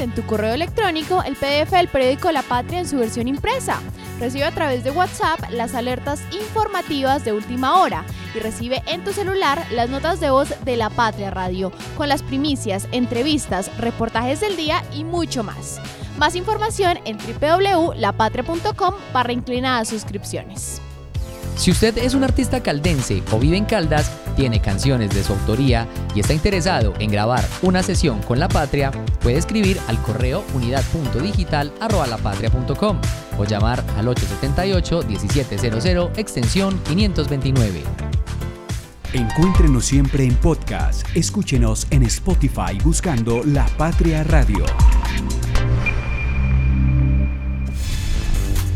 en tu correo electrónico el PDF del periódico La Patria en su versión impresa. Recibe a través de WhatsApp las alertas informativas de última hora y recibe en tu celular las notas de voz de La Patria Radio con las primicias, entrevistas, reportajes del día y mucho más. Más información en www.lapatria.com para inclinadas suscripciones. Si usted es un artista caldense o vive en Caldas, tiene canciones de su autoría y está interesado en grabar una sesión con La Patria, puede escribir al correo unidad.digital.lapatria.com o llamar al 878-1700 extensión 529. Encuéntrenos siempre en podcast. Escúchenos en Spotify buscando La Patria Radio.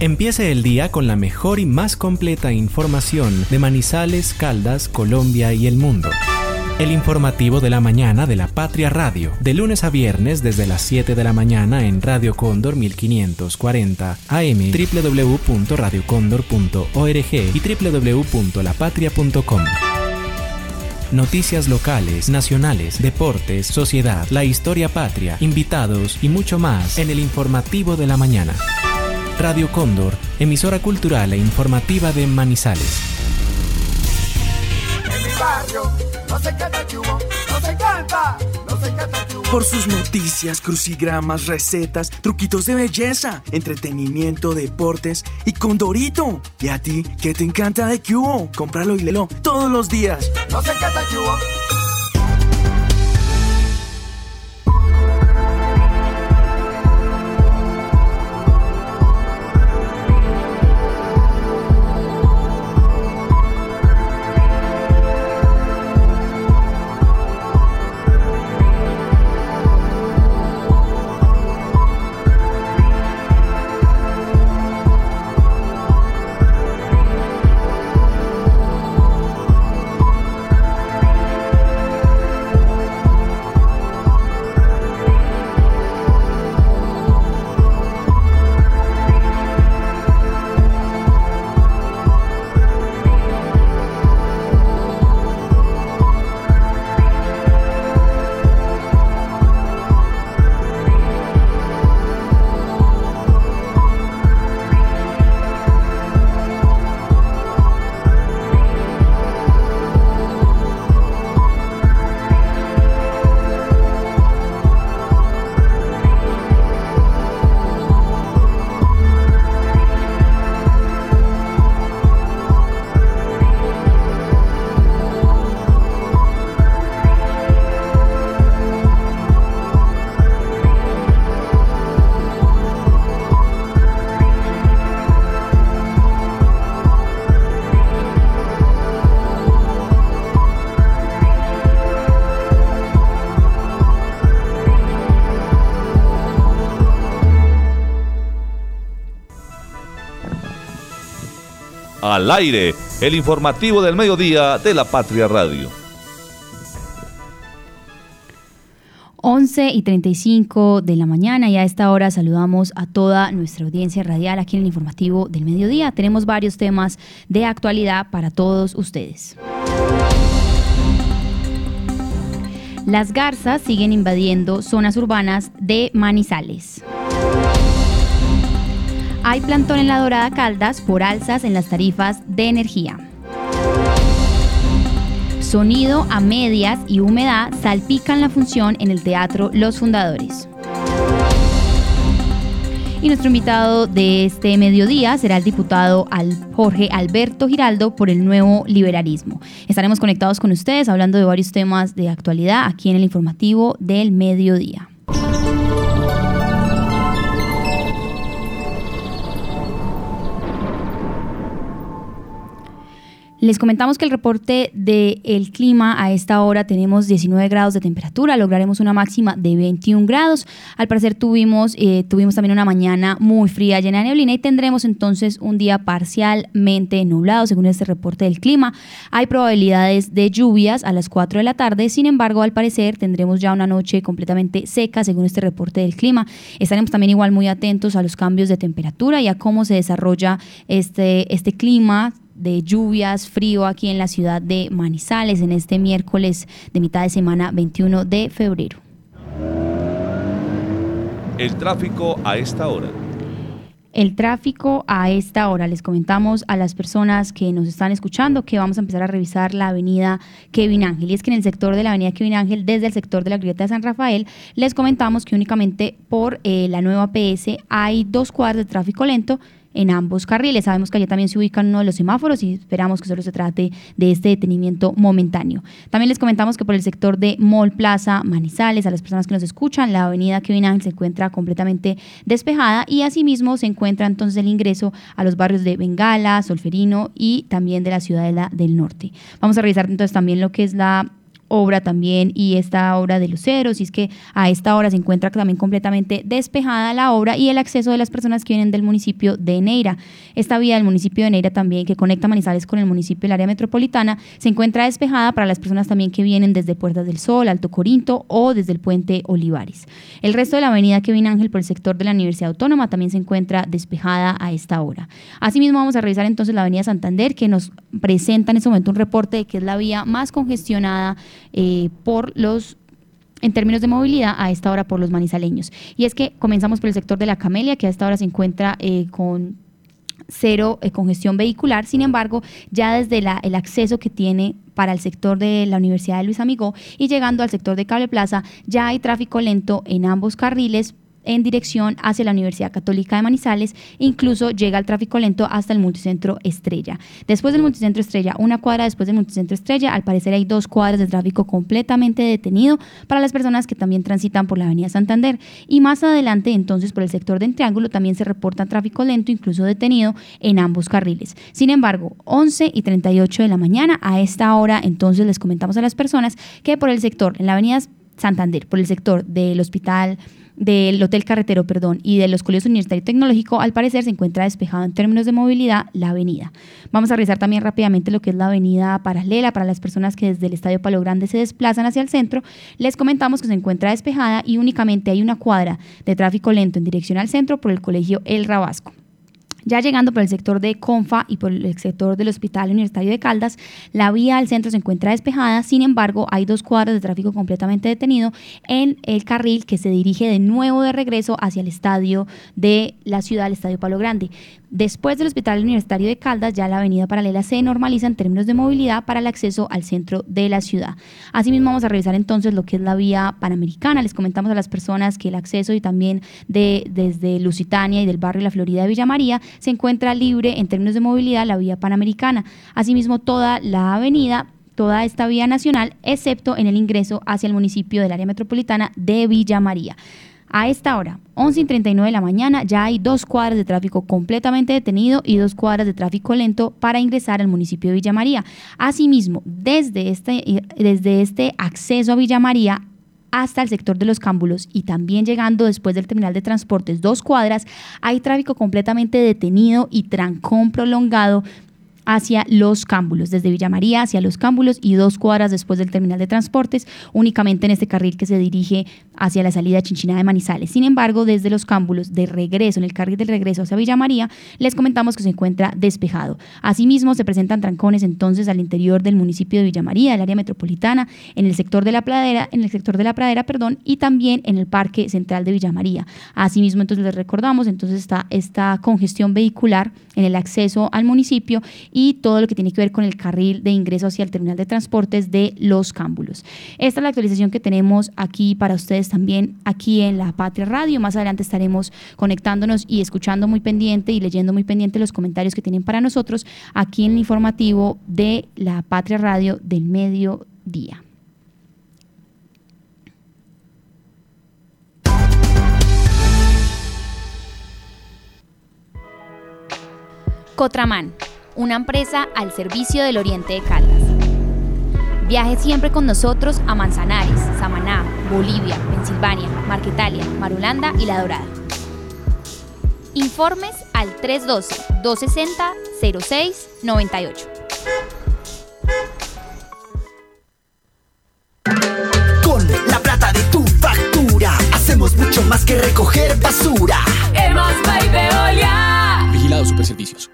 Empiece el día con la mejor y más completa información de Manizales, Caldas, Colombia y el mundo. El informativo de la mañana de la Patria Radio, de lunes a viernes desde las 7 de la mañana en Radio Cóndor 1540 AM, www.radiocondor.org y www.lapatria.com. Noticias locales, nacionales, deportes, sociedad, la historia patria, invitados y mucho más en el informativo de la mañana. Radio Cóndor, emisora cultural e informativa de Manizales. Por sus noticias, crucigramas, recetas, truquitos de belleza, entretenimiento, deportes y Condorito. ¿Y a ti qué te encanta de Cubo? Cómpralo y léelo todos los días. No se al aire, el informativo del mediodía de la Patria Radio. 11 y 35 de la mañana y a esta hora saludamos a toda nuestra audiencia radial aquí en el informativo del mediodía. Tenemos varios temas de actualidad para todos ustedes. Las garzas siguen invadiendo zonas urbanas de Manizales. Hay plantón en la Dorada Caldas por alzas en las tarifas de energía. Sonido a medias y humedad salpican la función en el Teatro Los Fundadores. Y nuestro invitado de este mediodía será el diputado Jorge Alberto Giraldo por el nuevo liberalismo. Estaremos conectados con ustedes hablando de varios temas de actualidad aquí en el informativo del mediodía. Les comentamos que el reporte del clima a esta hora tenemos 19 grados de temperatura, lograremos una máxima de 21 grados. Al parecer tuvimos, eh, tuvimos también una mañana muy fría, llena de neblina y tendremos entonces un día parcialmente nublado según este reporte del clima. Hay probabilidades de lluvias a las 4 de la tarde, sin embargo al parecer tendremos ya una noche completamente seca según este reporte del clima. Estaremos también igual muy atentos a los cambios de temperatura y a cómo se desarrolla este, este clima de lluvias, frío aquí en la ciudad de Manizales en este miércoles de mitad de semana 21 de febrero. El tráfico a esta hora. El tráfico a esta hora. Les comentamos a las personas que nos están escuchando que vamos a empezar a revisar la avenida Kevin Ángel. Y es que en el sector de la avenida Kevin Ángel, desde el sector de la Grieta de San Rafael, les comentamos que únicamente por eh, la nueva PS hay dos cuadras de tráfico lento en ambos carriles. Sabemos que allá también se ubican uno de los semáforos y esperamos que solo se trate de este detenimiento momentáneo. También les comentamos que por el sector de Mall Plaza Manizales, a las personas que nos escuchan, la avenida Kevin se encuentra completamente despejada y asimismo se encuentra entonces el ingreso a los barrios de Bengala, Solferino y también de la Ciudadela del Norte. Vamos a revisar entonces también lo que es la obra también y esta obra de luceros, y es que a esta hora se encuentra también completamente despejada la obra y el acceso de las personas que vienen del municipio de Neira. Esta vía del municipio de Neira también, que conecta Manizales con el municipio del área metropolitana, se encuentra despejada para las personas también que vienen desde Puertas del Sol, Alto Corinto o desde el puente Olivares. El resto de la avenida Kevin Ángel por el sector de la Universidad Autónoma también se encuentra despejada a esta hora. Asimismo vamos a revisar entonces la avenida Santander que nos presenta en este momento un reporte de que es la vía más congestionada eh, por los en términos de movilidad a esta hora por los manizaleños. Y es que comenzamos por el sector de la Camelia, que a esta hora se encuentra eh, con cero eh, congestión vehicular, sin embargo, ya desde el acceso que tiene para el sector de la Universidad de Luis Amigó y llegando al sector de Cable Plaza, ya hay tráfico lento en ambos carriles en dirección hacia la Universidad Católica de Manizales, incluso llega el tráfico lento hasta el multicentro Estrella. Después del multicentro Estrella, una cuadra después del multicentro Estrella, al parecer hay dos cuadras de tráfico completamente detenido para las personas que también transitan por la Avenida Santander. Y más adelante, entonces, por el sector de Triángulo también se reporta tráfico lento, incluso detenido en ambos carriles. Sin embargo, 11 y 38 de la mañana, a esta hora, entonces les comentamos a las personas que por el sector, en la Avenida Santander, por el sector del Hospital del Hotel Carretero, perdón, y de los colegios universitario tecnológico, al parecer se encuentra despejado en términos de movilidad la avenida. Vamos a revisar también rápidamente lo que es la avenida paralela para las personas que desde el Estadio Palo Grande se desplazan hacia el centro. Les comentamos que se encuentra despejada y únicamente hay una cuadra de tráfico lento en dirección al centro por el colegio El Rabasco. Ya llegando por el sector de Confa y por el sector del Hospital Universitario de Caldas, la vía al centro se encuentra despejada, sin embargo hay dos cuadras de tráfico completamente detenido en el carril que se dirige de nuevo de regreso hacia el estadio de la ciudad, el Estadio Palo Grande. Después del Hospital Universitario de Caldas, ya la avenida paralela se normaliza en términos de movilidad para el acceso al centro de la ciudad. Asimismo, vamos a revisar entonces lo que es la vía panamericana. Les comentamos a las personas que el acceso y también de, desde Lusitania y del barrio La Florida de Villa María se encuentra libre en términos de movilidad la vía panamericana. Asimismo, toda la avenida toda esta vía nacional, excepto en el ingreso hacia el municipio del área metropolitana de Villa María. A esta hora, 11 y 39 de la mañana, ya hay dos cuadras de tráfico completamente detenido y dos cuadras de tráfico lento para ingresar al municipio de Villa María. Asimismo, desde este, desde este acceso a Villa María hasta el sector de los cámbulos y también llegando después del terminal de transportes dos cuadras, hay tráfico completamente detenido y trancón prolongado hacia Los Cámbulos, desde Villa María hacia Los Cámbulos y dos cuadras después del terminal de transportes, únicamente en este carril que se dirige hacia la salida Chinchina de Manizales. Sin embargo, desde Los Cámbulos, de regreso, en el carril de regreso hacia Villa María, les comentamos que se encuentra despejado. Asimismo, se presentan trancones entonces al interior del municipio de Villa María, del área metropolitana, en el sector de la pradera, en el sector de la pradera, perdón, y también en el Parque Central de Villa María. Asimismo, entonces les recordamos, entonces está esta congestión vehicular en el acceso al municipio y todo lo que tiene que ver con el carril de ingreso hacia el terminal de transportes de Los Cámbulos. Esta es la actualización que tenemos aquí para ustedes también aquí en la Patria Radio. Más adelante estaremos conectándonos y escuchando muy pendiente y leyendo muy pendiente los comentarios que tienen para nosotros aquí en el informativo de la Patria Radio del mediodía. Cotraman una empresa al servicio del Oriente de Caldas. Viaje siempre con nosotros a Manzanares, Samaná, Bolivia, Pensilvania, Marquetalia, Marulanda y La Dorada. Informes al 312-260-0698. Con la plata de tu factura, hacemos mucho más que recoger basura. Hemos Veolia. Vigilado Superservicios.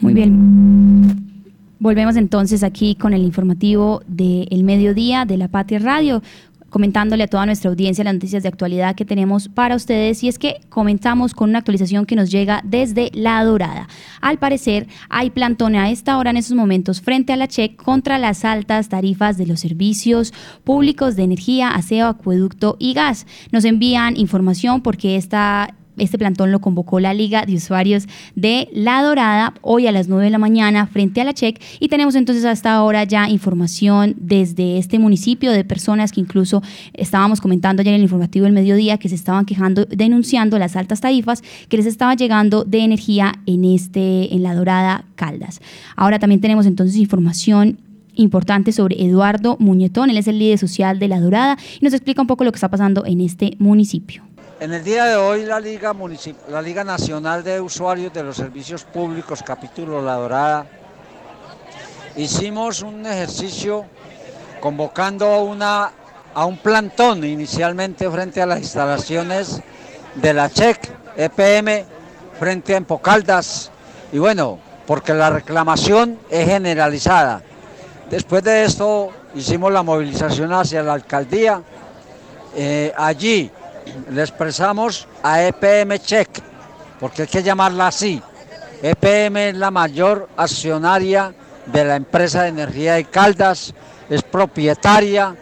Muy bien. Volvemos entonces aquí con el informativo del mediodía de la Patria Radio comentándole a toda nuestra audiencia las noticias de actualidad que tenemos para ustedes y es que comenzamos con una actualización que nos llega desde La Dorada. Al parecer hay plantón a esta hora en estos momentos frente a la CHEC contra las altas tarifas de los servicios públicos de energía, aseo, acueducto y gas. Nos envían información porque esta este plantón lo convocó la Liga de Usuarios de La Dorada hoy a las 9 de la mañana frente a la CHEC y tenemos entonces hasta ahora ya información desde este municipio de personas que incluso estábamos comentando ayer en el informativo del mediodía que se estaban quejando, denunciando las altas tarifas que les estaba llegando de energía en, este, en La Dorada Caldas. Ahora también tenemos entonces información importante sobre Eduardo Muñetón, él es el líder social de La Dorada y nos explica un poco lo que está pasando en este municipio. En el día de hoy la Liga, la Liga Nacional de Usuarios de los Servicios Públicos, capítulo La Dorada, hicimos un ejercicio convocando una, a un plantón inicialmente frente a las instalaciones de la CHEC, EPM, frente a Empocaldas, y bueno, porque la reclamación es generalizada. Después de esto hicimos la movilización hacia la alcaldía. Eh, allí le expresamos a EPM Check, porque hay que llamarla así. EPM es la mayor accionaria de la empresa de energía de Caldas, es propietaria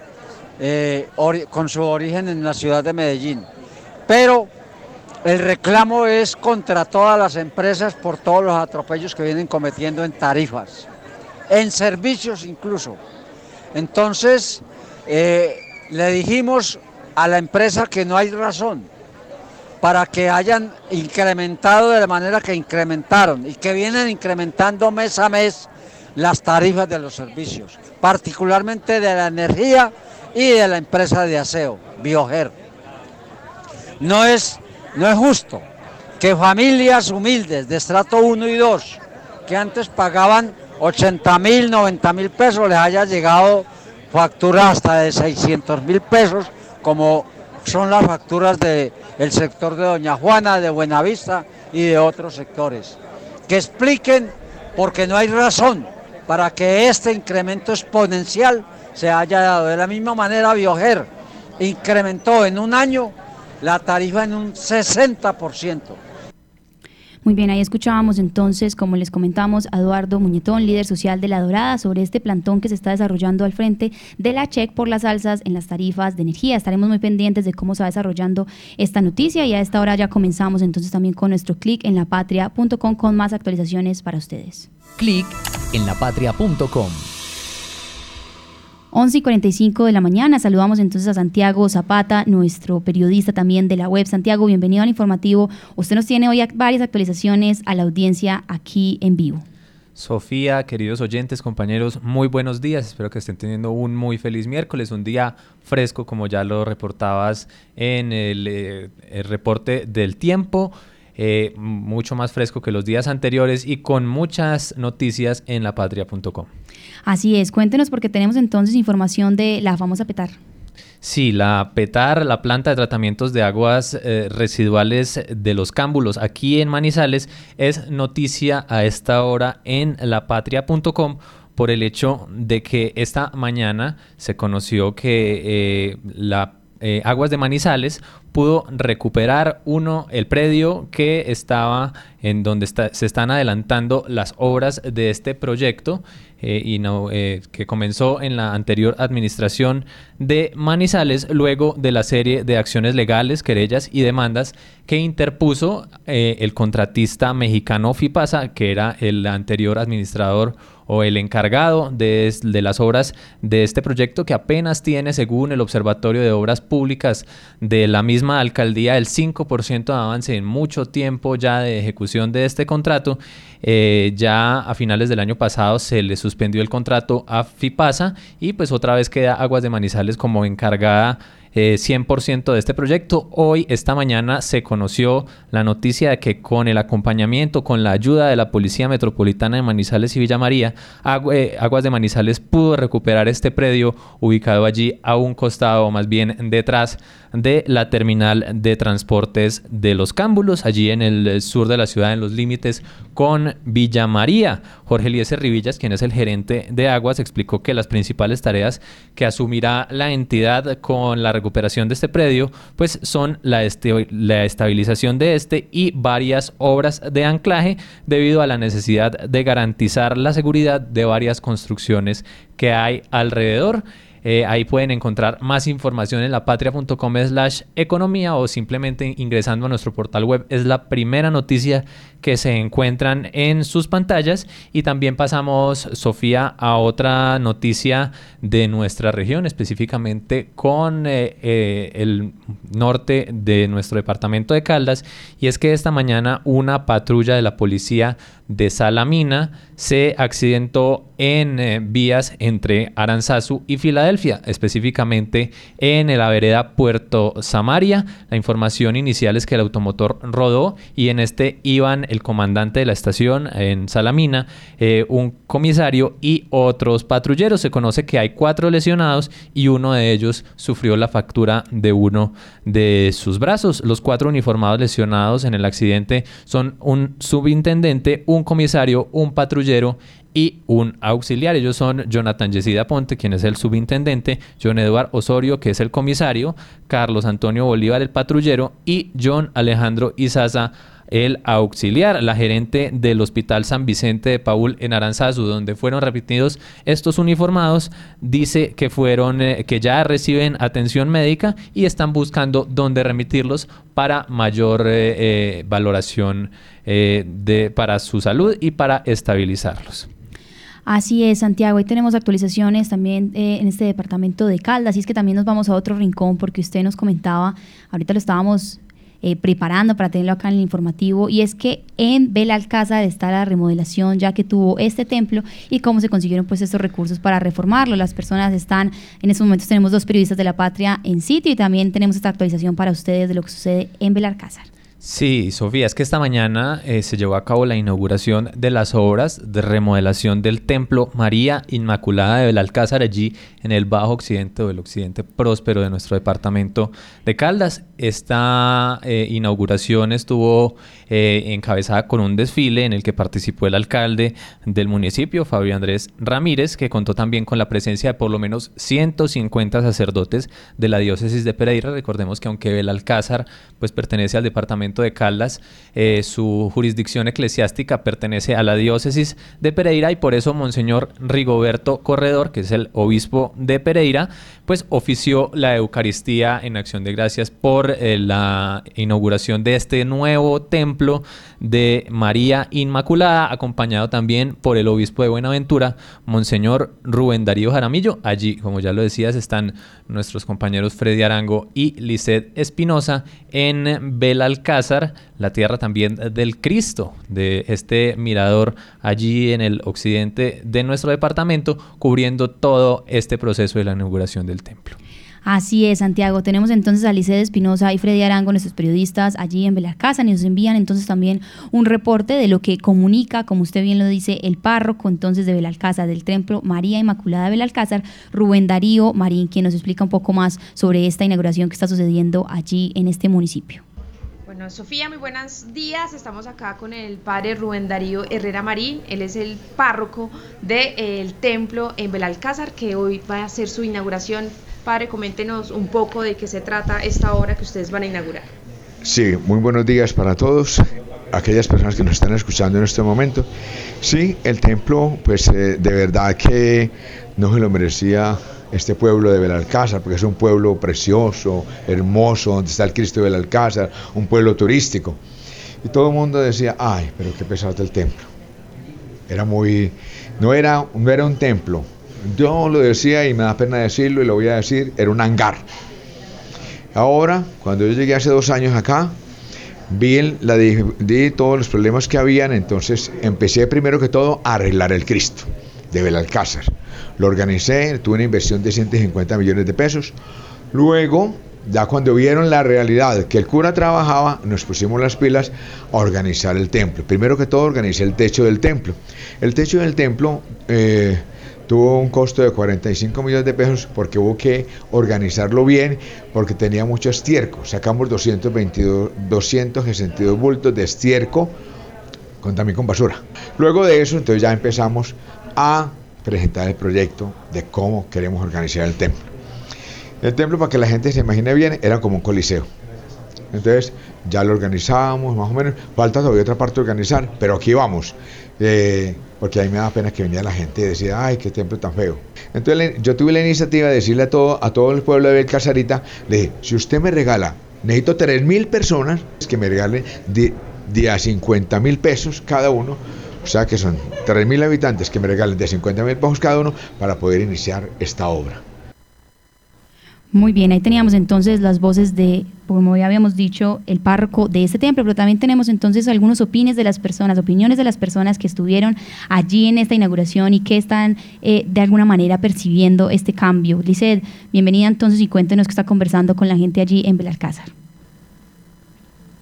eh, con su origen en la ciudad de Medellín. Pero el reclamo es contra todas las empresas por todos los atropellos que vienen cometiendo en tarifas, en servicios incluso. Entonces, eh, le dijimos a la empresa que no hay razón para que hayan incrementado de la manera que incrementaron y que vienen incrementando mes a mes las tarifas de los servicios, particularmente de la energía y de la empresa de aseo, Bioger. No es, no es justo que familias humildes de estrato 1 y 2, que antes pagaban 80 mil, 90 mil pesos, les haya llegado factura hasta de 600 mil pesos como son las facturas del sector de Doña Juana, de Buenavista y de otros sectores. Que expliquen porque no hay razón para que este incremento exponencial se haya dado. De la misma manera, Bioger incrementó en un año la tarifa en un 60%. Muy bien, ahí escuchábamos entonces, como les comentamos, a Eduardo Muñetón, líder social de La Dorada, sobre este plantón que se está desarrollando al frente de la CHEC por las alzas en las tarifas de energía. Estaremos muy pendientes de cómo se va desarrollando esta noticia y a esta hora ya comenzamos entonces también con nuestro clic en lapatria.com con más actualizaciones para ustedes. Clic en lapatria.com. 11 y 45 de la mañana. Saludamos entonces a Santiago Zapata, nuestro periodista también de la web. Santiago, bienvenido al informativo. Usted nos tiene hoy varias actualizaciones a la audiencia aquí en vivo. Sofía, queridos oyentes, compañeros, muy buenos días. Espero que estén teniendo un muy feliz miércoles, un día fresco, como ya lo reportabas en el, eh, reporte del tiempo. Eh, mucho más fresco que los días anteriores y con muchas noticias en lapatria.com. Así es, cuéntenos porque tenemos entonces información de la famosa PETAR. Sí, la PETAR, la planta de tratamientos de aguas eh, residuales de los cámbulos aquí en Manizales, es noticia a esta hora en lapatria.com por el hecho de que esta mañana se conoció que eh, la eh, Aguas de Manizales pudo recuperar uno, el predio que estaba en donde se están adelantando las obras de este proyecto eh, y eh, que comenzó en la anterior administración de Manizales luego de la serie de acciones legales, querellas y demandas que interpuso el contratista mexicano FIPASA, que era el anterior administrador o el encargado de, de, las obras de este proyecto que apenas tiene, según el Observatorio de Obras Públicas de la misma alcaldía el 5% de avance en mucho tiempo ya de ejecución de este contrato. Eh, ya a finales del año pasado se le suspendió el contrato a FIPASA y pues otra vez queda Aguas de Manizales como encargada 100% eh, de este proyecto. Hoy, esta mañana, se conoció la noticia de que con el acompañamiento, con la ayuda de la Policía Metropolitana de Manizales y Villa María, eh, Aguas de Manizales pudo recuperar este predio ubicado allí a un costado, más bien detrás de la terminal de transportes de los Cámbulos, allí en el sur de la ciudad, en los límites con Villa María. Jorge Eliezer Rivillas, quien es el gerente de Aguas, explicó que las principales tareas que asumirá la entidad con la recuperación de este predio, pues son la, la estabilización de este y varias obras de anclaje debido a la necesidad de garantizar la seguridad de varias construcciones que hay alrededor. Eh, ahí pueden encontrar más información en lapatria.com slash economía o simplemente ingresando a nuestro portal web. Es la primera noticia que se encuentran en sus pantallas. Y también pasamos, Sofía, a otra noticia de nuestra región, específicamente con eh, eh, el norte de nuestro departamento de Caldas. Y es que esta mañana una patrulla de la policía de Salamina se accidentó en eh, vías entre Aranzazu y Filadelfia, específicamente en la vereda Puerto Samaria. La información inicial es que el automotor rodó y en este iban el comandante de la estación en Salamina, eh, un comisario y otros patrulleros. Se conoce que hay cuatro lesionados y uno de ellos sufrió la factura de uno de sus brazos. Los cuatro uniformados lesionados en el accidente son un subintendente, un comisario, un patrullero y un auxiliar. Ellos son Jonathan Yesida Ponte, quien es el subintendente, John Eduard Osorio, que es el comisario, Carlos Antonio Bolívar, el patrullero, y John Alejandro Izaza, el auxiliar, la gerente del Hospital San Vicente de Paul en Aranzazu, donde fueron repetidos estos uniformados, dice que fueron, eh, que ya reciben atención médica y están buscando dónde remitirlos para mayor eh, eh, valoración de, para su salud y para estabilizarlos. Así es, Santiago. Hoy tenemos actualizaciones también en este departamento de Caldas. Así es que también nos vamos a otro rincón porque usted nos comentaba, ahorita lo estábamos eh, preparando para tenerlo acá en el informativo, y es que en Belalcázar está la remodelación ya que tuvo este templo y cómo se consiguieron pues estos recursos para reformarlo. Las personas están, en estos momentos tenemos dos periodistas de la patria en sitio y también tenemos esta actualización para ustedes de lo que sucede en Belalcázar. Sí, Sofía, es que esta mañana eh, se llevó a cabo la inauguración de las obras de remodelación del Templo María Inmaculada de Belalcázar, allí en el Bajo Occidente o el Occidente próspero de nuestro departamento de Caldas. Esta eh, inauguración estuvo eh, encabezada con un desfile en el que participó el alcalde del municipio, Fabio Andrés Ramírez, que contó también con la presencia de por lo menos 150 sacerdotes de la diócesis de Pereira. Recordemos que aunque Belalcázar pues, pertenece al departamento de Caldas, eh, su jurisdicción eclesiástica pertenece a la diócesis de Pereira y por eso Monseñor Rigoberto Corredor, que es el obispo de Pereira, pues ofició la Eucaristía en acción de gracias por eh, la inauguración de este nuevo templo de María Inmaculada, acompañado también por el obispo de Buenaventura, Monseñor Rubén Darío Jaramillo. Allí, como ya lo decías, están nuestros compañeros Freddy Arango y Lisset Espinosa en Belalcázar, la tierra también del Cristo, de este mirador allí en el occidente de nuestro departamento, cubriendo todo este proceso de la inauguración del templo. Así es, Santiago. Tenemos entonces a Licede Espinosa y Freddy Arango, nuestros periodistas, allí en Belalcázar, y nos envían entonces también un reporte de lo que comunica, como usted bien lo dice, el párroco entonces de Belalcázar, del Templo María Inmaculada de Belalcázar, Rubén Darío Marín, quien nos explica un poco más sobre esta inauguración que está sucediendo allí en este municipio. Bueno, Sofía, muy buenos días. Estamos acá con el padre Rubén Darío Herrera Marín. Él es el párroco del templo en Belalcázar, que hoy va a hacer su inauguración Padre, coméntenos un poco de qué se trata esta obra que ustedes van a inaugurar. Sí, muy buenos días para todos, aquellas personas que nos están escuchando en este momento. Sí, el templo, pues eh, de verdad que no se lo merecía este pueblo de Belalcázar, porque es un pueblo precioso, hermoso, donde está el Cristo de Belalcázar, un pueblo turístico. Y todo el mundo decía, ay, pero qué pesado el templo. Era muy, no era, no era un templo, yo lo decía y me da pena decirlo y lo voy a decir, era un hangar. Ahora, cuando yo llegué hace dos años acá, vi, la, todos los problemas que habían, entonces empecé primero que todo a arreglar el Cristo de Belalcázar. Lo organicé, tuve una inversión de 150 millones de pesos. Luego, ya cuando vieron la realidad que el cura trabajaba, nos pusimos las pilas a organizar el templo. Primero que todo, organicé el techo del templo. El techo del templo eh, tuvo un costo de 45 millones de pesos porque hubo que organizarlo bien, porque tenía mucho estiércol. Sacamos 222, 262 bultos de estiércol con, también con basura. Luego de eso, entonces ya empezamos a presentar el proyecto de cómo queremos organizar el templo. El templo, para que la gente se imagine bien, era como un coliseo. Entonces ya lo organizábamos más o menos. Falta todavía otra parte de organizar, pero aquí vamos. Eh, porque a mí me da pena que venía la gente y decía, ay, qué templo tan feo. Entonces yo tuve la iniciativa de decirle a todo, a todo el pueblo de Belcasarita, le dije, si usted me regala, necesito 3 mil personas que me regalen de, de a 50 mil pesos cada uno, o sea que son 3 mil habitantes que me regalen de 50 mil pesos cada uno para poder iniciar esta obra. Muy bien, ahí teníamos entonces las voces de, como ya habíamos dicho, el párroco de este templo, pero también tenemos entonces algunos opines de las personas, opiniones de las personas que estuvieron allí en esta inauguración y que están eh, de alguna manera percibiendo este cambio. Lizeth, bienvenida entonces y cuéntenos qué está conversando con la gente allí en Belalcázar.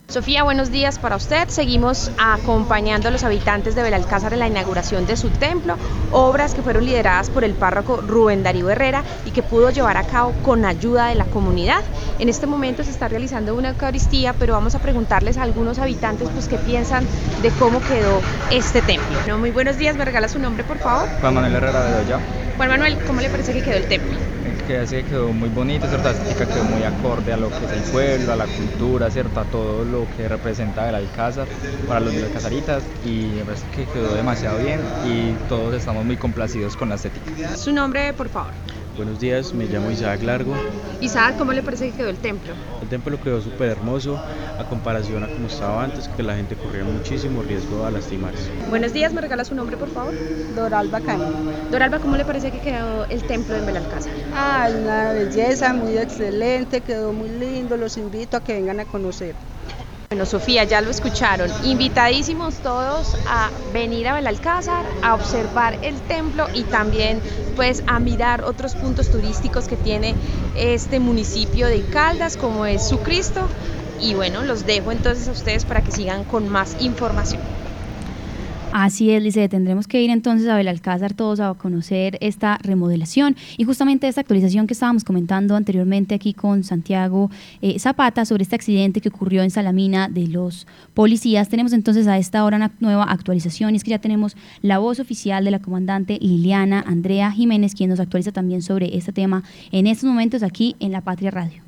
Sofía, buenos días para usted. Seguimos acompañando a los habitantes de Belalcázar en la inauguración de su templo, obras que fueron lideradas por el párroco Rubén Darío Herrera y que pudo llevar a cabo con ayuda de la comunidad. En este momento se está realizando una Eucaristía, pero vamos a preguntarles a algunos habitantes pues qué piensan de cómo quedó este templo. muy buenos días, me regala su nombre por favor. Juan Manuel Herrera de Doya. Juan Manuel, ¿cómo le parece que quedó el templo? Que así quedó muy bonito, ¿cierto? La quedó muy acorde a lo que es el pueblo, a la cultura, ¿cierto? A todo lo que representa el Alcázar para los alcázaritas y me parece que quedó demasiado bien y todos estamos muy complacidos con la estética. Su nombre, por favor. Buenos días, me llamo Isaac Largo. Isaac, ¿cómo le parece que quedó el templo? El templo quedó súper hermoso a comparación a como estaba antes, que la gente corría muchísimo riesgo a lastimarse. Buenos días, ¿me regala su nombre, por favor? Doralba Caño. Doralba, ¿cómo le parece que quedó el templo en Belalcázar? Ah, una belleza, muy excelente, quedó muy lindo, los invito a que vengan a conocer. Bueno, Sofía, ya lo escucharon. Invitadísimos todos a venir a Belalcázar, a observar el templo y también pues a mirar otros puntos turísticos que tiene este municipio de Caldas, como es su Cristo. Y bueno, los dejo entonces a ustedes para que sigan con más información. Así es, Lice, tendremos que ir entonces a Belalcázar todos a conocer esta remodelación y justamente esta actualización que estábamos comentando anteriormente aquí con Santiago eh, Zapata sobre este accidente que ocurrió en Salamina de los policías. Tenemos entonces a esta hora una nueva actualización y es que ya tenemos la voz oficial de la comandante Liliana Andrea Jiménez, quien nos actualiza también sobre este tema en estos momentos aquí en La Patria Radio.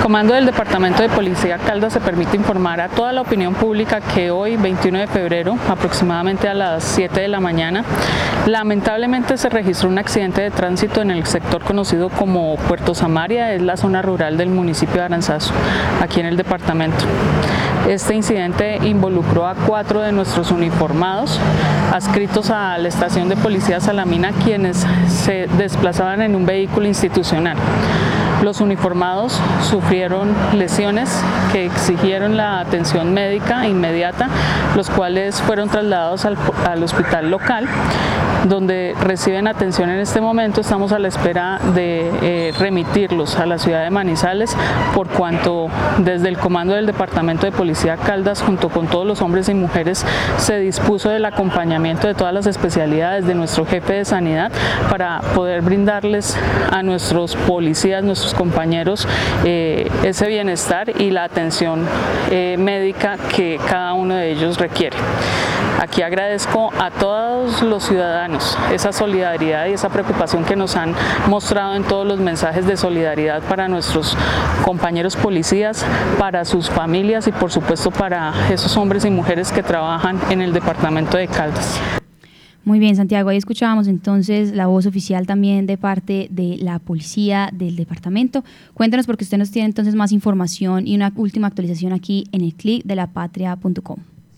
Comando del Departamento de Policía Caldas se permite informar a toda la opinión pública que hoy, 21 de febrero, aproximadamente a las 7 de la mañana, lamentablemente se registró un accidente de tránsito en el sector conocido como Puerto Samaria, es la zona rural del municipio de Aranzazo, aquí en el departamento. Este incidente involucró a cuatro de nuestros uniformados adscritos a la estación de policía Salamina, quienes se desplazaban en un vehículo institucional. Los uniformados sufrieron lesiones que exigieron la atención médica inmediata, los cuales fueron trasladados al, hospital local, donde reciben atención en este momento. Estamos a la espera de eh, remitirlos a la ciudad de Manizales, por cuanto desde el comando del Departamento de Policía Caldas, junto con todos los hombres y mujeres, se dispuso del acompañamiento de todas las especialidades de nuestro jefe de sanidad para poder brindarles a nuestros policías, nuestros compañeros eh, ese bienestar y la atención eh, médica que cada uno de ellos requiere. Aquí agradezco a todos los ciudadanos esa solidaridad y esa preocupación que nos han mostrado en todos los mensajes de solidaridad para nuestros compañeros policías, para sus familias y por supuesto para esos hombres y mujeres que trabajan en el departamento de Caldas. Muy bien, Santiago, ahí escuchábamos entonces la voz oficial también de parte de la policía del departamento. Cuéntanos porque usted nos tiene entonces más información y una última actualización aquí en el clic de lapatria.com.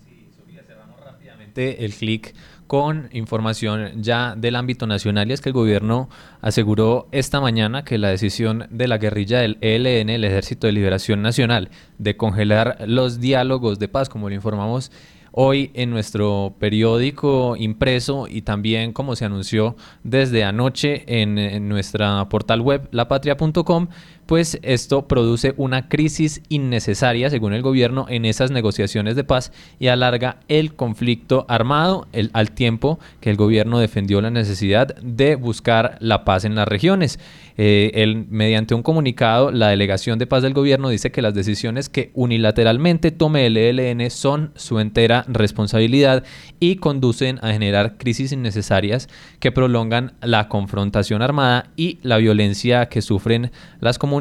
Sí, Sofía, cerramos rápidamente el clic con información ya del ámbito nacional y es que el gobierno aseguró esta mañana que la decisión de la guerrilla del ELN, el Ejército de Liberación Nacional, de congelar los diálogos de paz, como lo informamos hoy en nuestro periódico impreso y también como se anunció desde anoche en, nuestra portal web lapatria.com, pues esto produce una crisis innecesaria, según el gobierno, en esas negociaciones de paz y alarga el conflicto armado el, al tiempo que el gobierno defendió la necesidad de buscar la paz en las regiones. Eh, mediante un comunicado, la delegación de paz del gobierno dice que las decisiones que unilateralmente tome el ELN son su entera responsabilidad y conducen a generar crisis innecesarias que prolongan la confrontación armada y la violencia que sufren las comunidades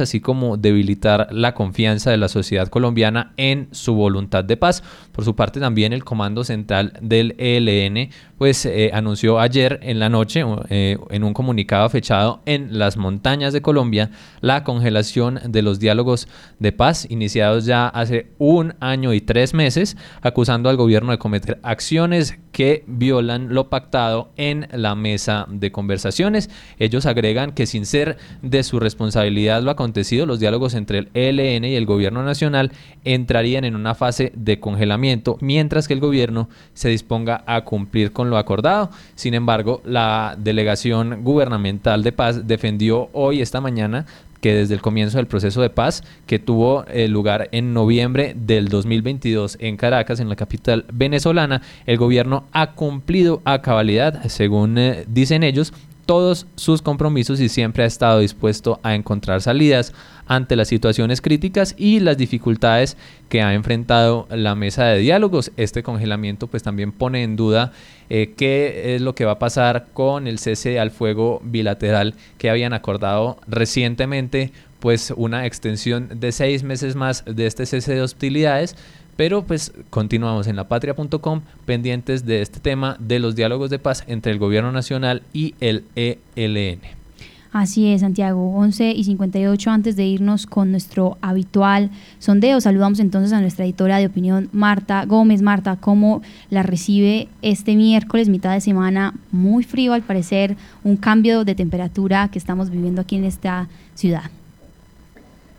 así como debilitar la confianza de la sociedad colombiana en su voluntad de paz. Por su parte, también el Comando Central del ELN pues eh, anunció ayer en la noche eh, en un comunicado fechado en las montañas de Colombia la congelación de los diálogos de paz iniciados ya hace un año y tres meses, acusando al gobierno de cometer acciones que violan lo pactado en la mesa de conversaciones. Ellos agregan que sin ser de su responsabilidad lo acontecido, los diálogos entre el ELN y el gobierno nacional entrarían en una fase de congelamiento, mientras que el gobierno se disponga a cumplir con lo acordado. Sin embargo, la delegación gubernamental de paz defendió hoy, esta mañana, que desde el comienzo del proceso de paz que tuvo eh, lugar en noviembre del 2022 en Caracas, en la capital venezolana, el gobierno ha cumplido a cabalidad, según eh, dicen ellos, todos sus compromisos y siempre ha estado dispuesto a encontrar salidas ante las situaciones críticas y las dificultades que ha enfrentado la mesa de diálogos. Este congelamiento pues también pone en duda eh, qué es lo que va a pasar con el cese al fuego bilateral que habían acordado recientemente pues una extensión de seis meses más de este cese de hostilidades pero pues continuamos en lapatria.com pendientes de este tema de los diálogos de paz entre el gobierno nacional y el ELN. Así es, Santiago. 11 y 58 antes de irnos con nuestro habitual sondeo. Saludamos entonces a nuestra editora de opinión, Marta Gómez. Marta, ¿cómo la recibe este miércoles, mitad de semana? Muy frío al parecer, un cambio de temperatura que estamos viviendo aquí en esta ciudad.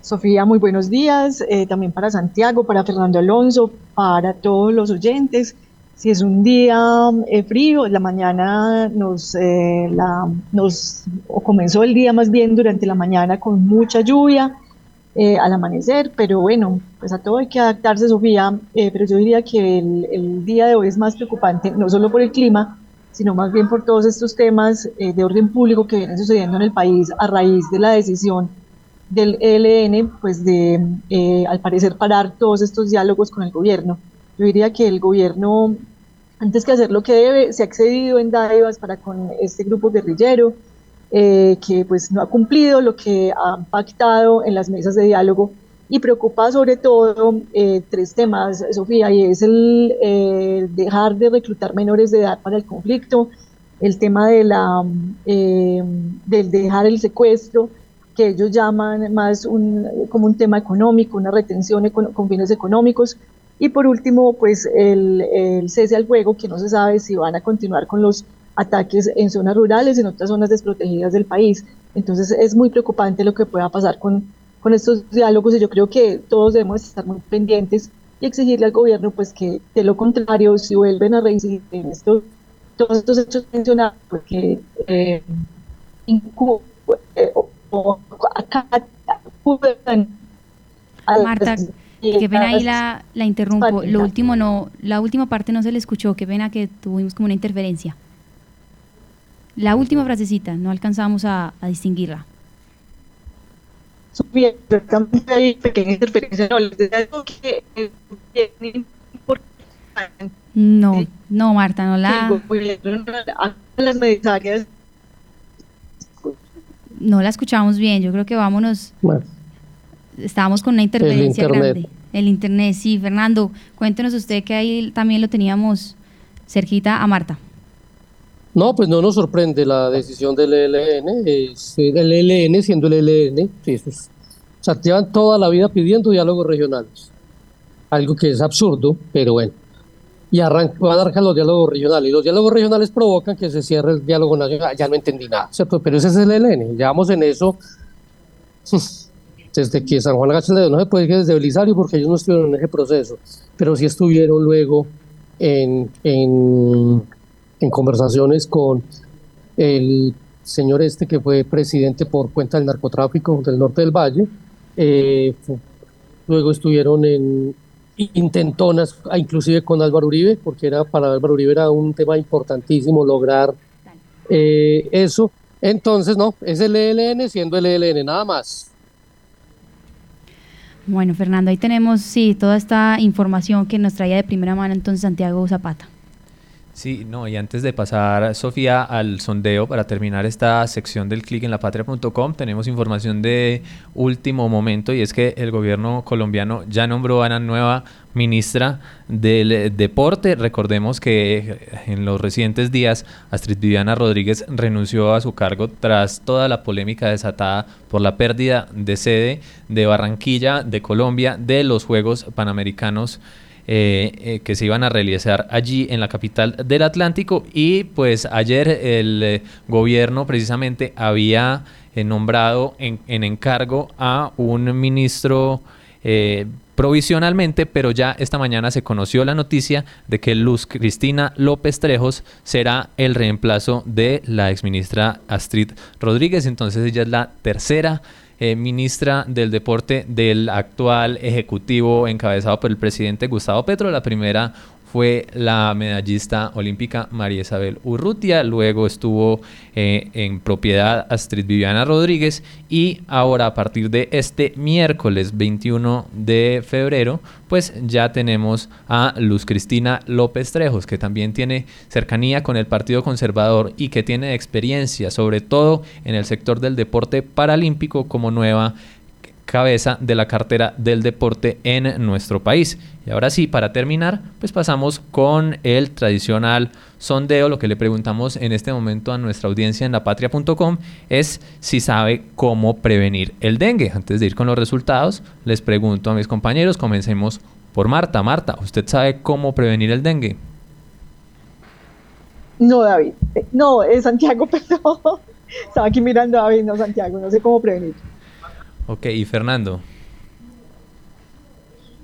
Sofía, muy buenos días, eh, también para Santiago, para Fernando Alonso, para todos los oyentes. Si es un día eh, frío, la mañana nos, eh, la, nos o comenzó el día más bien durante la mañana con mucha lluvia al amanecer, pero bueno, pues a todo hay que adaptarse, Sofía, pero yo diría que el, el, día de hoy es más preocupante, no solo por el clima, sino más bien por todos estos temas de orden público que vienen sucediendo en el país a raíz de la decisión del ELN, pues de, eh, al parecer, parar todos estos diálogos con el gobierno. Yo diría que el gobierno, antes que hacer lo que debe, se ha excedido en dádivas para con este grupo guerrillero, eh, que pues no ha cumplido lo que han pactado en las mesas de diálogo y preocupa sobre todo eh, tres temas, Sofía, y es el dejar de reclutar menores de edad para el conflicto, el tema de la, del dejar el secuestro, que ellos llaman más un, como un tema económico, una retención con fines económicos. Y por último, pues el, el cese al fuego, que no se sabe si van a continuar con los ataques en zonas rurales, en otras zonas desprotegidas del país. Entonces es muy preocupante lo que pueda pasar con, con estos diálogos y yo creo que todos debemos estar muy pendientes y exigirle al gobierno pues que de lo contrario, si vuelven a reincidir en esto, todos estos hechos mencionados, pues que eh, eh, Marta, qué pena ahí la, la interrumpo. Lo último no, la última parte no se le escuchó, qué pena que tuvimos como una interferencia. La última frasecita, no alcanzamos a, a distinguirla. No, no, Marta, no la. Las no la escuchamos bien. Yo creo que vámonos. Estábamos con una interferencia grande. El internet, sí. Fernando, cuéntenos usted que ahí también lo teníamos cerquita a Marta. No, pues no nos sorprende la decisión del ELN, es, el ELN siendo el ELN, es, o sea, llevan toda la vida pidiendo diálogos regionales, algo que es absurdo, pero bueno. Y arranca, van a arrancar los diálogos regionales. Y los diálogos regionales provocan que se cierre el diálogo nacional. Ya no entendí nada, ¿cierto? Pero ese es el ELN. Llevamos en eso desde que San Juan Gachel no se puede decir desde Belisario porque ellos no estuvieron en ese proceso, pero sí estuvieron luego en, en, en conversaciones con el señor este que fue presidente por cuenta del narcotráfico del norte del Valle. Eh, luego estuvieron en intentonas, ah, inclusive con Álvaro Uribe, porque era para Álvaro Uribe era un tema importantísimo lograr eh, eso. Entonces, no, es el ELN siendo el ELN, nada más. Bueno, Fernando, ahí tenemos, sí, toda esta información que nos traía de primera mano entonces Santiago Zapata. Sí, no, y antes de pasar, Sofía, al sondeo para terminar esta sección del clic en lapatria.com, tenemos información de último momento y es que el gobierno colombiano ya nombró a una nueva ministra del deporte. Recordemos que en los recientes días Astrid Viviana Rodríguez renunció a su cargo tras toda la polémica desatada por la pérdida de sede de Barranquilla, de Colombia, de los Juegos Panamericanos eh, eh, que se iban a realizar allí en la capital del Atlántico y pues ayer el eh, gobierno precisamente había nombrado en, encargo a un ministro provisionalmente, pero ya esta mañana se conoció la noticia de que Luz Cristina López Trejos será el reemplazo de la exministra Astrid Rodríguez. Entonces ella es la tercera eh, ministra del Deporte del actual Ejecutivo encabezado por el presidente Gustavo Petro. La primera fue la medallista olímpica María Isabel Urrutia, luego estuvo eh, en propiedad Astrid Viviana Rodríguez y ahora a partir de este miércoles 21 de febrero, pues ya tenemos a Luz Cristina López Trejos, que también tiene cercanía con el Partido Conservador y que tiene experiencia sobre todo en el sector del deporte paralímpico como nueva cabeza de la cartera del deporte en nuestro país. Y ahora sí, para terminar, pues pasamos con el tradicional sondeo. Lo que le preguntamos en este momento a nuestra audiencia en lapatria.com es si sabe cómo prevenir el dengue. Antes de ir con los resultados, les pregunto a mis compañeros, comencemos por Marta. Marta, ¿usted sabe cómo prevenir el dengue? No, David. Eh, no, es Santiago, perdón. Estaba aquí mirando a David, no Santiago. No sé cómo prevenir. Ok, y Fernando.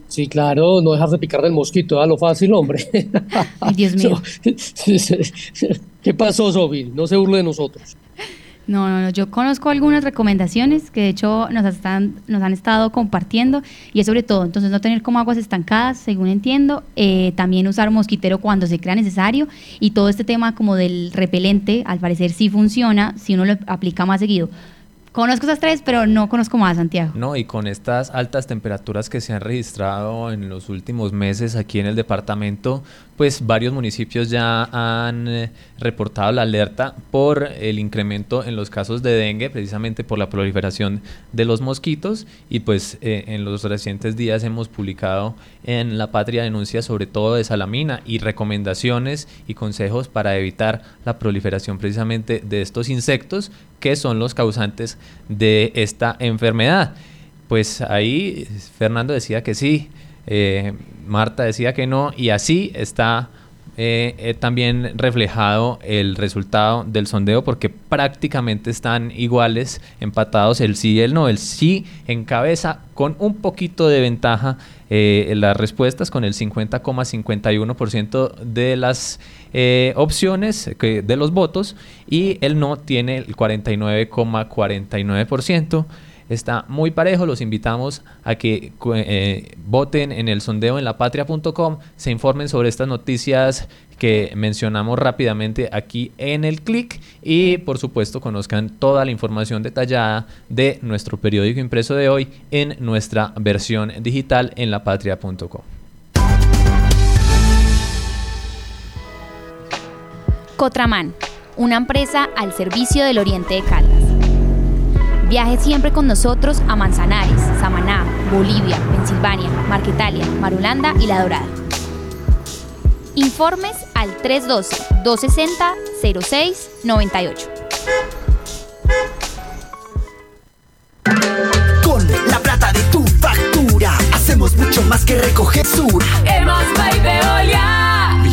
Sí, claro, no dejar de picar del mosquito, a lo fácil, hombre. Ay, Dios mío. ¿Qué pasó, Sofi? No se burle de nosotros. No, no, no, yo conozco algunas recomendaciones que de hecho nos, están, nos han estado compartiendo y es sobre todo, entonces no tener como aguas estancadas, según entiendo, eh, también usar mosquitero cuando se crea necesario y todo este tema como del repelente, al parecer sí funciona si uno lo aplica más seguido. Conozco esas tres, pero no conozco más, Santiago. No, y con estas altas temperaturas que se han registrado en los últimos meses aquí en el departamento, pues varios municipios ya han eh, reportado la alerta por el incremento en los casos de dengue, precisamente por la proliferación de los mosquitos. Y pues eh, en los recientes días hemos publicado en La Patria denuncias sobre todo de salamina y recomendaciones y consejos para evitar la proliferación precisamente de estos insectos que son los causantes de esta enfermedad. Pues ahí Fernando decía que sí, eh, Marta decía que no, y así está eh, eh, también reflejado el resultado del sondeo porque prácticamente están iguales, empatados el sí y el no. El sí encabeza con un poquito de ventaja las respuestas, con el 50,51% de las opciones de los votos y el no tiene el 49,49% está muy parejo. Los invitamos a que eh, voten en el sondeo en lapatria.com, se informen sobre estas noticias que mencionamos rápidamente aquí en el clic y por supuesto conozcan toda la información detallada de nuestro periódico impreso de hoy en nuestra versión digital en lapatria.com. Cotraman, una empresa al servicio del Oriente de Caldas Viaje siempre con nosotros a Manzanares, Samaná, Bolivia, Pensilvania, Marquetalia, Marulanda y La Dorada. Informes al 312-260-0698. Con la plata de tu factura, hacemos mucho más que recoger sur. Hemos Veolia.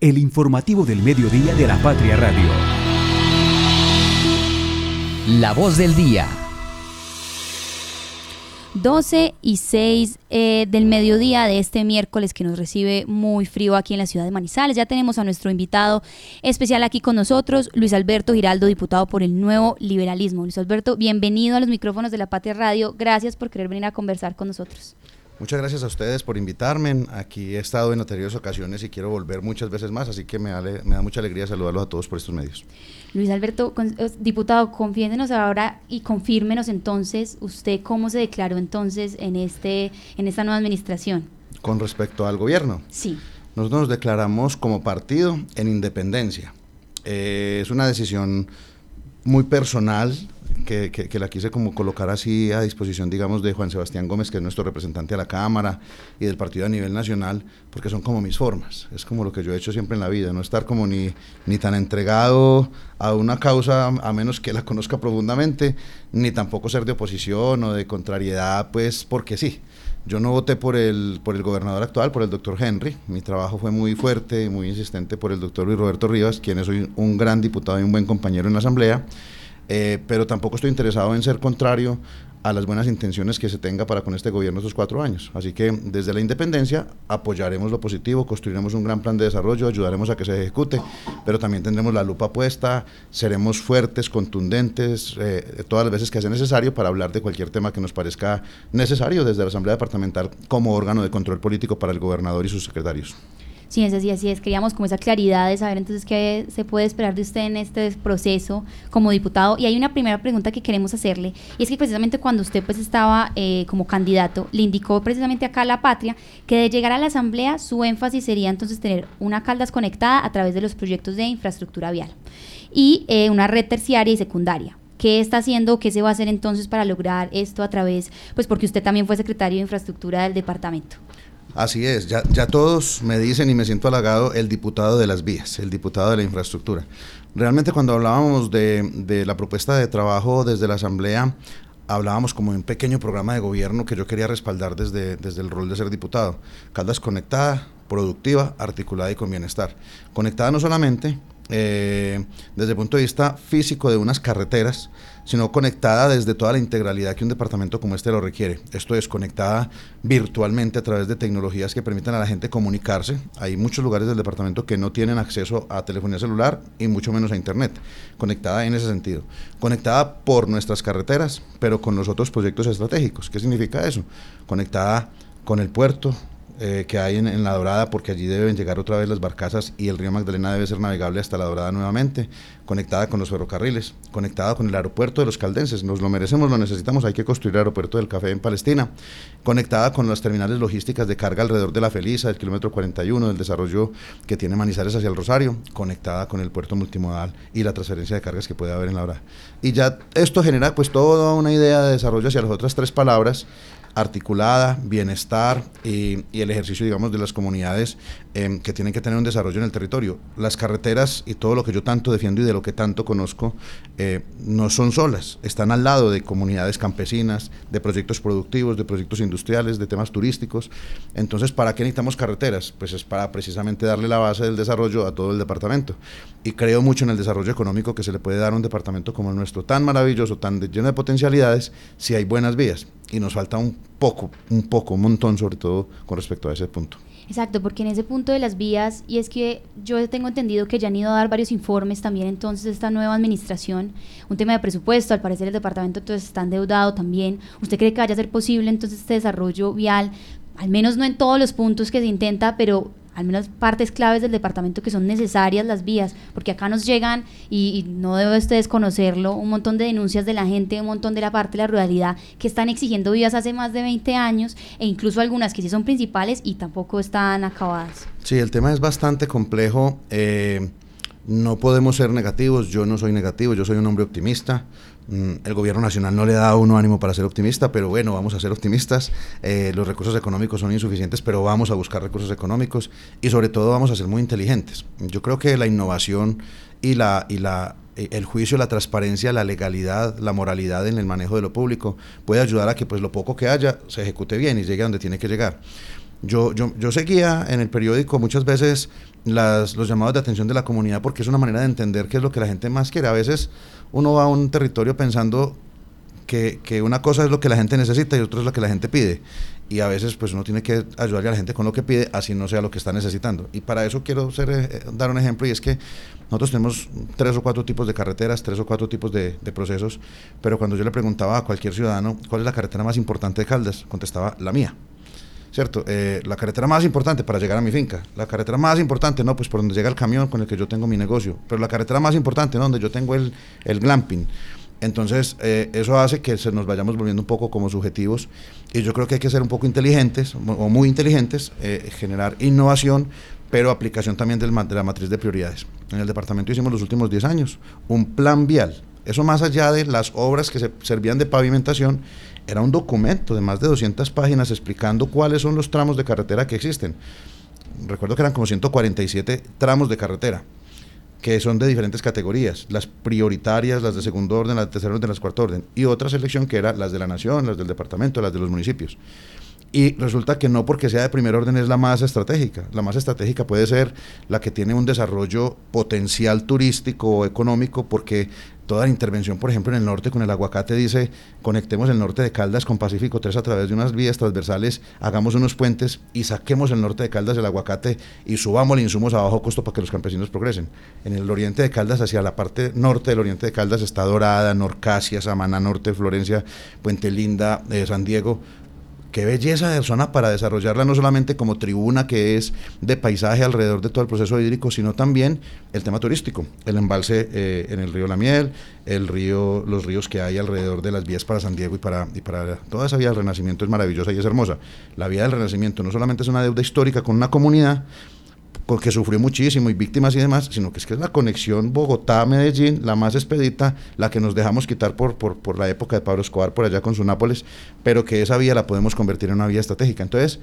El informativo del mediodía de la Patria Radio. La voz del día. 12 y 6 eh, del mediodía de este miércoles que nos recibe muy frío aquí en la ciudad de Manizales. Ya tenemos a nuestro invitado especial aquí con nosotros, Luis Alberto Giraldo, diputado por el Nuevo Liberalismo. Luis Alberto, bienvenido a los micrófonos de la Patria Radio. Gracias por querer venir a conversar con nosotros. Muchas gracias a ustedes por invitarme. Aquí he estado en anteriores ocasiones y quiero volver muchas veces más, así que me da, me da mucha alegría saludarlos a todos por estos medios. Luis Alberto, diputado, confiéndenos ahora y confírmenos entonces usted cómo se declaró entonces en, este, en esta nueva administración. Con respecto al gobierno. Sí. Nosotros nos declaramos como partido en independencia. Eh, es una decisión muy personal que, la quise como colocar así a disposición, digamos, de Juan Sebastián Gómez, que es nuestro representante a la Cámara, y del partido a nivel nacional, porque son como mis formas, es como lo que yo he hecho siempre en la vida, no estar como ni, ni tan entregado a una causa a menos que la conozca profundamente, ni tampoco ser de oposición o de contrariedad, pues porque sí. Yo no voté por el, por el gobernador actual, por el doctor Henry. Mi trabajo fue muy fuerte, muy insistente por el doctor Luis Roberto Rivas, quien es hoy un gran diputado y un buen compañero en la Asamblea. Eh, pero tampoco estoy interesado en ser contrario a las buenas intenciones que se tenga para con este gobierno estos cuatro años. Así que desde la independencia apoyaremos lo positivo, construiremos un gran plan de desarrollo, ayudaremos a que se ejecute, pero también tendremos la lupa puesta, seremos fuertes, contundentes, eh, todas las veces que sea necesario para hablar de cualquier tema que nos parezca necesario desde la Asamblea Departamental como órgano de control político para el gobernador y sus secretarios. Sí, es así, así es. Queríamos como esa claridad de saber entonces qué se puede esperar de usted en este proceso como diputado. Y hay una primera pregunta que queremos hacerle, y es que precisamente cuando usted pues estaba eh, como candidato, le indicó precisamente acá a la patria que de llegar a la asamblea su énfasis sería entonces tener una Caldas conectada a través de los proyectos de infraestructura vial y eh, una red terciaria y secundaria. ¿Qué está haciendo? ¿Qué se va a hacer entonces para lograr esto a través, pues porque usted también fue secretario de infraestructura del departamento? Así es, ya, todos me dicen y me siento halagado el diputado de las vías, el diputado de la infraestructura. Realmente cuando hablábamos de, la propuesta de trabajo desde la Asamblea, hablábamos como de un pequeño programa de gobierno que yo quería respaldar desde, desde el rol de ser diputado. Caldas conectada, productiva, articulada y con bienestar. Conectada no solamente eh, desde el punto de vista físico de unas carreteras, sino conectada desde toda la integralidad que un departamento como este lo requiere. Esto es conectada virtualmente a través de tecnologías que permitan a la gente comunicarse. Hay muchos lugares del departamento que no tienen acceso a telefonía celular y mucho menos a internet. Conectada en ese sentido. Conectada por nuestras carreteras, pero con los otros proyectos estratégicos. ¿Qué significa eso? Conectada con el puerto, eh, que hay en, La Dorada, porque allí deben llegar otra vez las barcazas y el río Magdalena debe ser navegable hasta La Dorada nuevamente, conectada con los ferrocarriles, conectada con el aeropuerto de los caldenses, nos lo merecemos, lo necesitamos, hay que construir el aeropuerto del café en Palestina, conectada con las terminales logísticas de carga alrededor de la Felisa, del kilómetro 41, del desarrollo que tiene Manizales hacia el Rosario, conectada con el puerto multimodal y la transferencia de cargas que puede haber en La Dorada. Y ya esto genera pues toda una idea de desarrollo hacia las otras tres palabras articulada, bienestar y, el ejercicio, digamos, de las comunidades em, que tienen que tener un desarrollo en el territorio. Las carreteras y todo lo que yo tanto defiendo y de lo que tanto conozco eh, no son solas, están al lado de comunidades campesinas, de proyectos productivos, de proyectos industriales, de temas turísticos. Entonces, ¿para qué necesitamos carreteras? Pues es para precisamente darle la base del desarrollo a todo el departamento. Y creo mucho en el desarrollo económico que se le puede dar a un departamento como el nuestro, tan maravilloso, tan lleno de potencialidades, si hay buenas vías. Y nos falta un poco, un poco, un montón sobre todo con respecto a ese punto. Exacto, porque en ese punto de las vías, y es que yo tengo entendido que ya han ido a dar varios informes también entonces esta nueva administración, un tema de presupuesto, al parecer el departamento entonces está endeudado también. ¿Usted cree que vaya a ser posible entonces este desarrollo vial? Al menos no en todos los puntos que se intenta, pero al menos partes claves del departamento que son necesarias las vías, porque acá nos llegan, y, no debe usted desconocerlo, un montón de denuncias de la gente, un montón de la parte de la ruralidad que están exigiendo vías hace más de 20 años, e incluso algunas que sí son principales y tampoco están acabadas. Sí, el tema es bastante complejo. Eh, No podemos ser negativos, yo no soy negativo, yo soy un hombre optimista. Mm, el gobierno nacional no le da a uno ánimo para ser optimista, pero bueno, vamos a ser optimistas. Eh, los recursos económicos son insuficientes, pero vamos a buscar recursos económicos y sobre todo vamos a ser muy inteligentes. Yo creo que la innovación y la, y la eh, el juicio, la transparencia, la legalidad, la moralidad en el manejo de lo público puede ayudar a que pues lo poco que haya se ejecute bien y llegue a donde tiene que llegar. Yo, yo, yo seguía en el periódico muchas veces las, los llamados de atención de la comunidad porque es una manera de entender qué es lo que la gente más quiere. A veces uno va a un territorio pensando que, que, una cosa es lo que la gente necesita y otra es lo que la gente pide. Y a veces pues uno tiene que ayudarle a la gente con lo que pide, así no sea lo que está necesitando. Y para eso quiero eh, dar un ejemplo y es que nosotros tenemos tres o cuatro tipos de carreteras, tres o cuatro tipos de procesos, pero cuando yo le preguntaba a cualquier ciudadano cuál es la carretera más importante de Caldas, contestaba la mía. ¿Cierto? Eh, la carretera más importante para llegar a mi finca, la carretera más importante, no, pues por donde llega el camión con el que yo tengo mi negocio, pero la carretera más importante, ¿no? donde yo tengo el, el glamping. Entonces, eh, eso hace que se nos vayamos volviendo un poco como subjetivos y yo creo que hay que ser un poco inteligentes o muy inteligentes, eh, generar innovación, pero aplicación también del, de la matriz de prioridades. En el departamento hicimos los últimos 10 años un plan vial. Eso más allá de las obras que se servían de pavimentación, era un documento de más de 200 páginas explicando cuáles son los tramos de carretera que existen. Recuerdo que eran como 147 tramos de carretera, que son de diferentes categorías, las prioritarias, las de segundo orden, las de tercer orden, las de cuarto orden, y otra selección que era las de la nación, las del departamento, las de los municipios. Y resulta que no porque sea de primer orden es la más estratégica. La más estratégica puede ser la que tiene un desarrollo potencial turístico o económico porque toda la intervención, por ejemplo, en el norte con el aguacate dice, conectemos el norte de Caldas con Pacífico 3 a través de unas vías transversales, hagamos unos puentes y saquemos el norte de Caldas del aguacate y subamos los insumos a bajo costo para que los campesinos progresen. En el oriente de Caldas, hacia la parte norte del oriente de Caldas, está Dorada, Norcasia, Samana Norte, Florencia, Puente Linda, eh, San Diego, qué belleza de zona para desarrollarla no solamente como tribuna que es de paisaje alrededor de todo el proceso hídrico, sino también el tema turístico, el embalse eh, en el río La Miel, el río, los ríos que hay alrededor de las vías para San Diego y para, y para toda esa vía del Renacimiento es maravillosa y es hermosa. La vía del Renacimiento no solamente es una deuda histórica con una comunidad, porque sufrió muchísimo y víctimas y demás, sino que es que es la conexión Bogotá-Medellín, la más expedita, la que nos dejamos quitar por, por, por, la época de Pablo Escobar por allá con su Nápoles, pero que esa vía la podemos convertir en una vía estratégica. Entonces,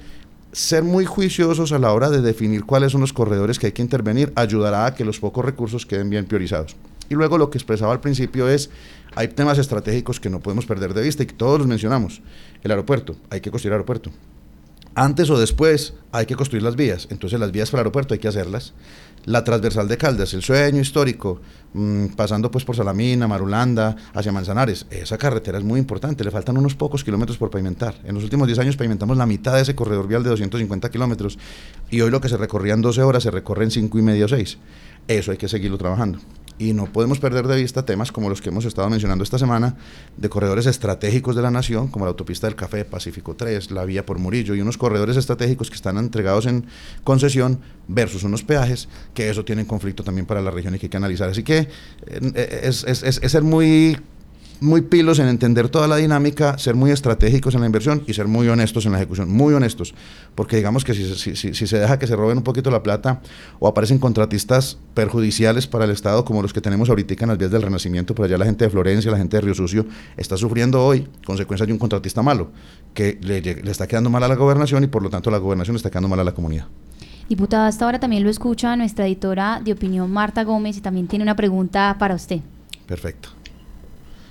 ser muy juiciosos a la hora de definir cuáles son los corredores que hay que intervenir ayudará a que los pocos recursos queden bien priorizados. Y luego lo que expresaba al principio es, hay temas estratégicos que no podemos perder de vista y que todos los mencionamos. El aeropuerto, hay que construir aeropuerto antes o después hay que construir las vías. Entonces las vías para el aeropuerto hay que hacerlas. La transversal de Caldas, el sueño histórico, mmm, pasando pues por Salamina, Marulanda, hacia Manzanares. Esa carretera es muy importante, le faltan unos pocos kilómetros por pavimentar. En los últimos 10 años pavimentamos la mitad de ese corredor vial de 250 kilómetros y hoy lo que se recorría en 12 horas se recorre en 5 y medio o 6. Eso hay que seguirlo trabajando y no podemos perder de vista temas como los que hemos estado mencionando esta semana de corredores estratégicos de la nación, como la autopista del Café, Pacífico 3, la vía por Murillo y unos corredores estratégicos que están entregados en concesión versus unos peajes, que eso tiene conflicto también para la región y que hay que analizar. Así que eh, es, es, es, es ser muy muy pilos en entender toda la dinámica, ser muy estratégicos en la inversión y ser muy honestos en la ejecución, muy honestos, porque digamos que si, si, si, si, se deja que se roben un poquito la plata o aparecen contratistas perjudiciales para el Estado como los que tenemos ahorita en las vías del Renacimiento, por allá la gente de Florencia, la gente de Río Sucio, está sufriendo hoy consecuencias de un contratista malo, que le, le está quedando mal a la gobernación y por lo tanto la gobernación le está quedando mal a la comunidad. Diputada, hasta ahora también lo escucha nuestra editora de opinión Marta Gómez y también tiene una pregunta para usted. Perfecto.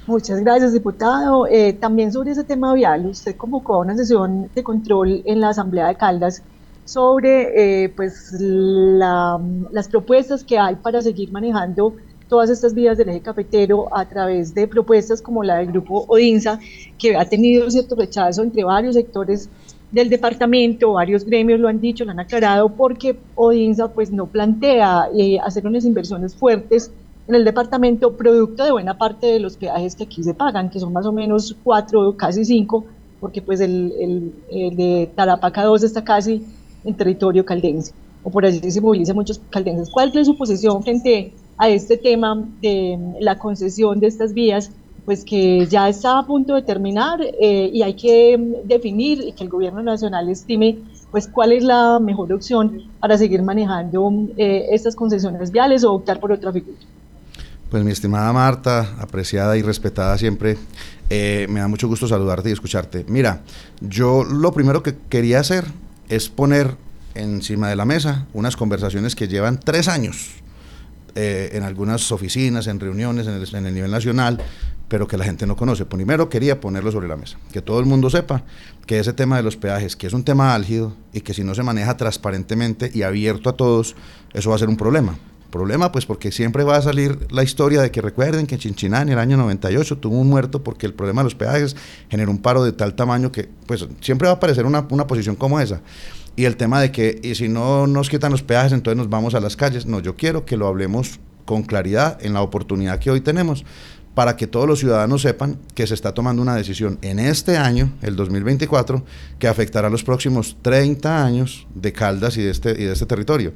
Muchas gracias, diputado. Eh, también sobre ese tema vial, usted convocó una sesión de control en la Asamblea de Caldas sobre eh, pues, la, las propuestas que hay para seguir manejando todas estas vías del eje cafetero a través de propuestas como la del grupo Odinsa, que ha tenido cierto rechazo entre varios sectores del departamento, varios gremios lo han dicho, lo han aclarado, porque Odinsa pues no plantea eh, hacer unas inversiones fuertes en el departamento, producto de buena parte de los peajes que aquí se pagan, que son más o menos cuatro, casi cinco, porque pues el, de Tarapaca 2 está casi en territorio caldense, o por allí se movilizan muchos caldenses. ¿Cuál es su posición frente a este tema de la concesión de estas vías? Pues que ya está a punto de terminar eh, y hay que definir y que el gobierno nacional estime pues cuál es la mejor opción para seguir manejando eh, estas concesiones viales o optar por otra figura. Pues mi estimada Marta, apreciada y respetada siempre, eh, me da mucho gusto saludarte y escucharte. Mira, yo lo primero que quería hacer es poner encima de la mesa unas conversaciones que llevan tres años eh, en algunas oficinas, en reuniones, en el, en el, nivel nacional, pero que la gente no conoce. Primero quería ponerlo sobre la mesa, que todo el mundo sepa que ese tema de los peajes, que es un tema álgido y que si no se maneja transparentemente y abierto a todos, eso va a ser un problema. Problema, pues porque siempre va a salir la historia de que recuerden que Chinchiná en el año 98 tuvo un muerto porque el problema de los peajes generó un paro de tal tamaño que, pues siempre va a aparecer una, una posición como esa. Y el tema de que, y si no nos quitan los peajes, entonces nos vamos a las calles. No, yo quiero que lo hablemos con claridad en la oportunidad que hoy tenemos para que todos los ciudadanos sepan que se está tomando una decisión en este año, el 2024, que afectará los próximos 30 años de Caldas y de este, y de este territorio.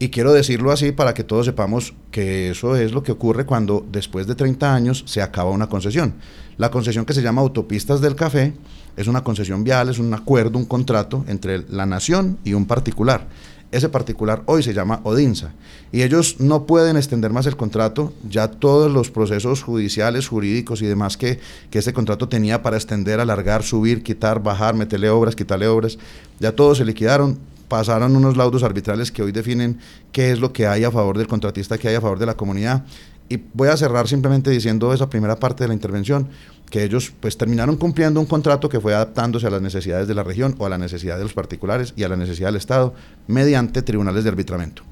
Y quiero decirlo así para que todos sepamos que eso es lo que ocurre cuando después de 30 años se acaba una concesión. La concesión que se llama Autopistas del Café es una concesión vial, es un acuerdo, un contrato entre la nación y un particular. Ese particular hoy se llama Odinsa y ellos no pueden extender más el contrato, ya todos los procesos judiciales, jurídicos y demás que, que ese contrato tenía para extender, alargar, subir, quitar, bajar, meterle obras, quitarle obras, ya todos se liquidaron, pasaron unos laudos arbitrales que hoy definen qué es lo que hay a favor del contratista, qué hay a favor de la comunidad. Y voy a cerrar simplemente diciendo esa primera parte de la intervención, que ellos pues terminaron cumpliendo un contrato que fue adaptándose a las necesidades de la región o a la necesidad de los particulares y a la necesidad del Estado mediante tribunales de arbitramiento.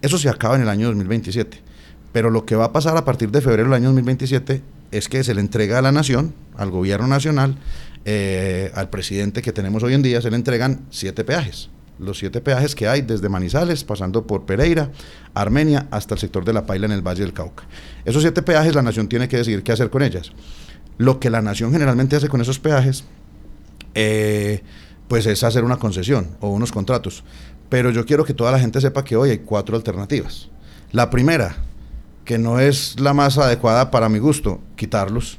Eso se acaba en el año 2027. Pero lo que va a pasar a partir de febrero del año 2027 es que se le entrega a la nación, al gobierno nacional, eh, al presidente que tenemos hoy en día, se le entregan siete peajes los siete peajes que hay desde Manizales, pasando por Pereira, Armenia, hasta el sector de La Paila en el Valle del Cauca. Esos siete peajes la nación tiene que decidir qué hacer con ellas. Lo que la nación generalmente hace con esos peajes, eh, pues es hacer una concesión o unos contratos. Pero yo quiero que toda la gente sepa que hoy hay cuatro alternativas. La primera, que no es la más adecuada para mi gusto, quitarlos.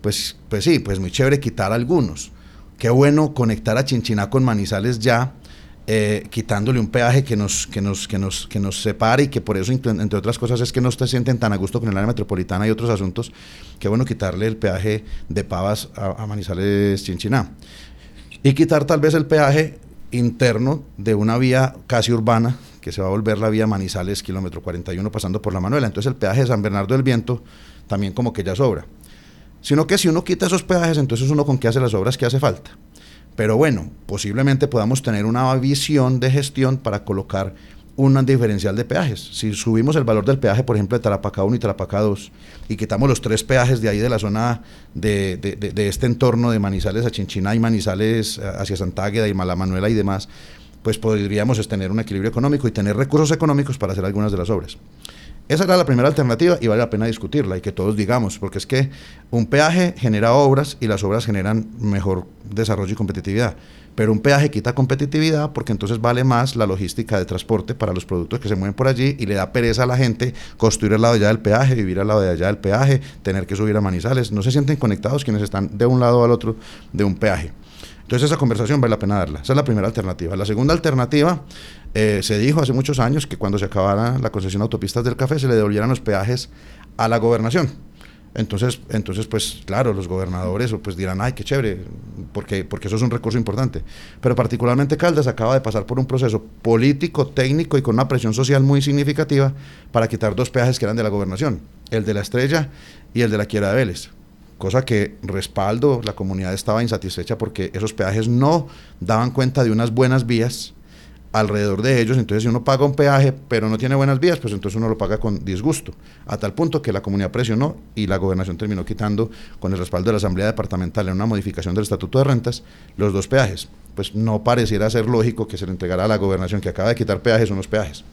Pues, pues sí, pues muy chévere quitar algunos. Qué bueno conectar a Chinchiná con Manizales ya eh, quitándole un peaje que nos, que, nos, que, nos, que nos separe y que por eso, entre otras cosas, es que no se sienten tan a gusto con el área metropolitana y otros asuntos, qué bueno quitarle el peaje de Pavas a, Manizales Chinchiná. Y quitar tal vez el peaje interno de una vía casi urbana, que se va a volver la vía Manizales, kilómetro 41, pasando por la Manuela. Entonces el peaje de San Bernardo del Viento también como que ya sobra. Sino que si uno quita esos peajes, entonces uno con qué hace las obras que hace falta. Pero bueno, posiblemente podamos tener una visión de gestión para colocar un diferencial de peajes. Si subimos el valor del peaje, por ejemplo, de Tarapacá 1 y Tarapacá 2, y quitamos los tres peajes de ahí de la zona de, de, este entorno de Manizales a Chinchiná y Manizales hacia Santágueda y Malamanuela y demás, pues podríamos tener un equilibrio económico y tener recursos económicos para hacer algunas de las obras. Esa era la primera alternativa y vale la pena discutirla y que todos digamos, porque es que un peaje genera obras y las obras generan mejor desarrollo y competitividad. Pero un peaje quita competitividad porque entonces vale más la logística de transporte para los productos que se mueven por allí y le da pereza a la gente construir al lado de allá del peaje, vivir al lado de allá del peaje, tener que subir a Manizales. No se sienten conectados quienes están de un lado al otro de un peaje. Entonces esa conversación vale la pena darla. Esa es la primera alternativa. La segunda alternativa, eh, se dijo hace muchos años que cuando se acabara la concesión de autopistas del café se le devolvieran los peajes a la gobernación. Entonces, entonces, pues claro, los gobernadores pues dirán, ay, qué chévere, porque, porque eso es un recurso importante. Pero particularmente Caldas acaba de pasar por un proceso político, técnico y con una presión social muy significativa para quitar dos peajes que eran de la gobernación, el de la Estrella y el de la Quiera de Vélez cosa que respaldo, la comunidad estaba insatisfecha porque esos peajes no daban cuenta de unas buenas vías alrededor de ellos, entonces si uno paga un peaje pero no tiene buenas vías, pues entonces uno lo paga con disgusto, a tal punto que la comunidad presionó y la gobernación terminó quitando con el respaldo de la Asamblea Departamental en una modificación del Estatuto de Rentas los dos peajes. Pues no pareciera ser lógico que se le entregara a la gobernación que acaba de quitar peajes unos peajes.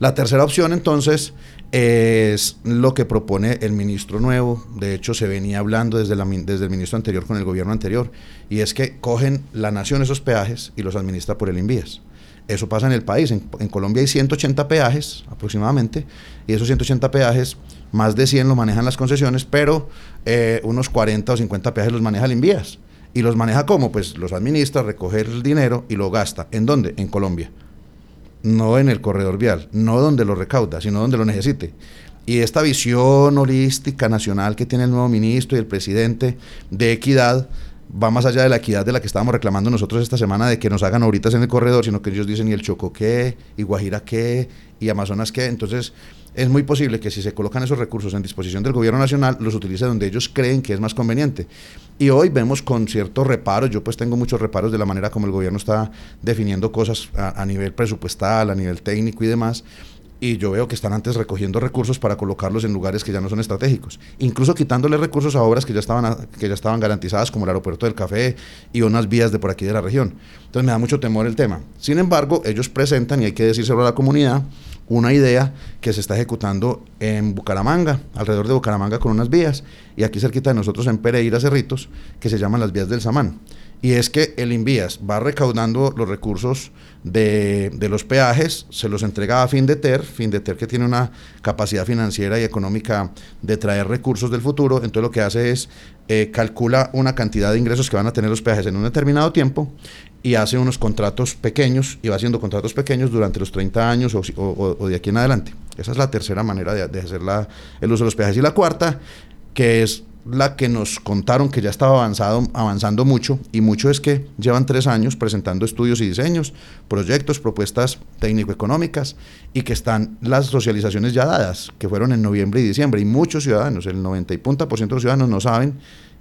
La tercera opción entonces es lo que propone el ministro nuevo, de hecho se venía hablando desde, la, desde el ministro anterior con el gobierno anterior, y es que cogen la nación esos peajes y los administra por el INVIES. Eso pasa en el país, en, Colombia hay 180 peajes aproximadamente, y esos 180 peajes, más de 100 lo manejan las concesiones, pero eh, unos 40 o 50 peajes los maneja el INVIES. ¿Y los maneja cómo? Pues los administra, recoge el dinero y lo gasta. ¿En dónde? En Colombia. No en el corredor vial, no donde lo recauda, sino donde lo necesite. Y esta visión holística nacional que tiene el nuevo ministro y el presidente de equidad va más allá de la equidad de la que estábamos reclamando nosotros esta semana de que nos hagan ahorita en el corredor, sino que ellos dicen y el Chocó qué, y Guajira qué, y Amazonas qué. Entonces, es muy posible que si se colocan esos recursos en disposición del gobierno nacional, los utilice donde ellos creen que es más conveniente. Y hoy vemos con ciertos reparos, yo pues tengo muchos reparos de la manera como el gobierno está definiendo cosas a, nivel presupuestal, a nivel técnico y demás, y yo veo que están antes recogiendo recursos para colocarlos en lugares que ya no son estratégicos, incluso quitándole recursos a obras que ya estaban que ya estaban garantizadas como el aeropuerto del Café y unas vías de por aquí de la región. Entonces me da mucho temor el tema. Sin embargo, ellos presentan y hay que decírselo a la comunidad una idea que se está ejecutando en Bucaramanga, alrededor de Bucaramanga con unas vías y aquí cerquita de nosotros en Pereira Cerritos, que se llaman las vías del Samán. Y es que el Invías va recaudando los recursos de, los peajes, se los entrega a Findeter, Findeter que tiene una capacidad financiera y económica de traer recursos del futuro, entonces lo que hace es eh, calcula una cantidad de ingresos que van a tener los peajes en un determinado tiempo y hace unos contratos pequeños y va haciendo contratos pequeños durante los 30 años o, de aquí en adelante. Esa es la tercera manera de, de hacer el uso de los peajes. Y la cuarta, que es la que nos contaron que ya estaba avanzado, avanzando mucho, y mucho es que llevan tres años presentando estudios y diseños, proyectos, propuestas técnico-económicas, y que están las socializaciones ya dadas, que fueron en noviembre y diciembre, y muchos ciudadanos, el 90 y punta por ciento de los ciudadanos no saben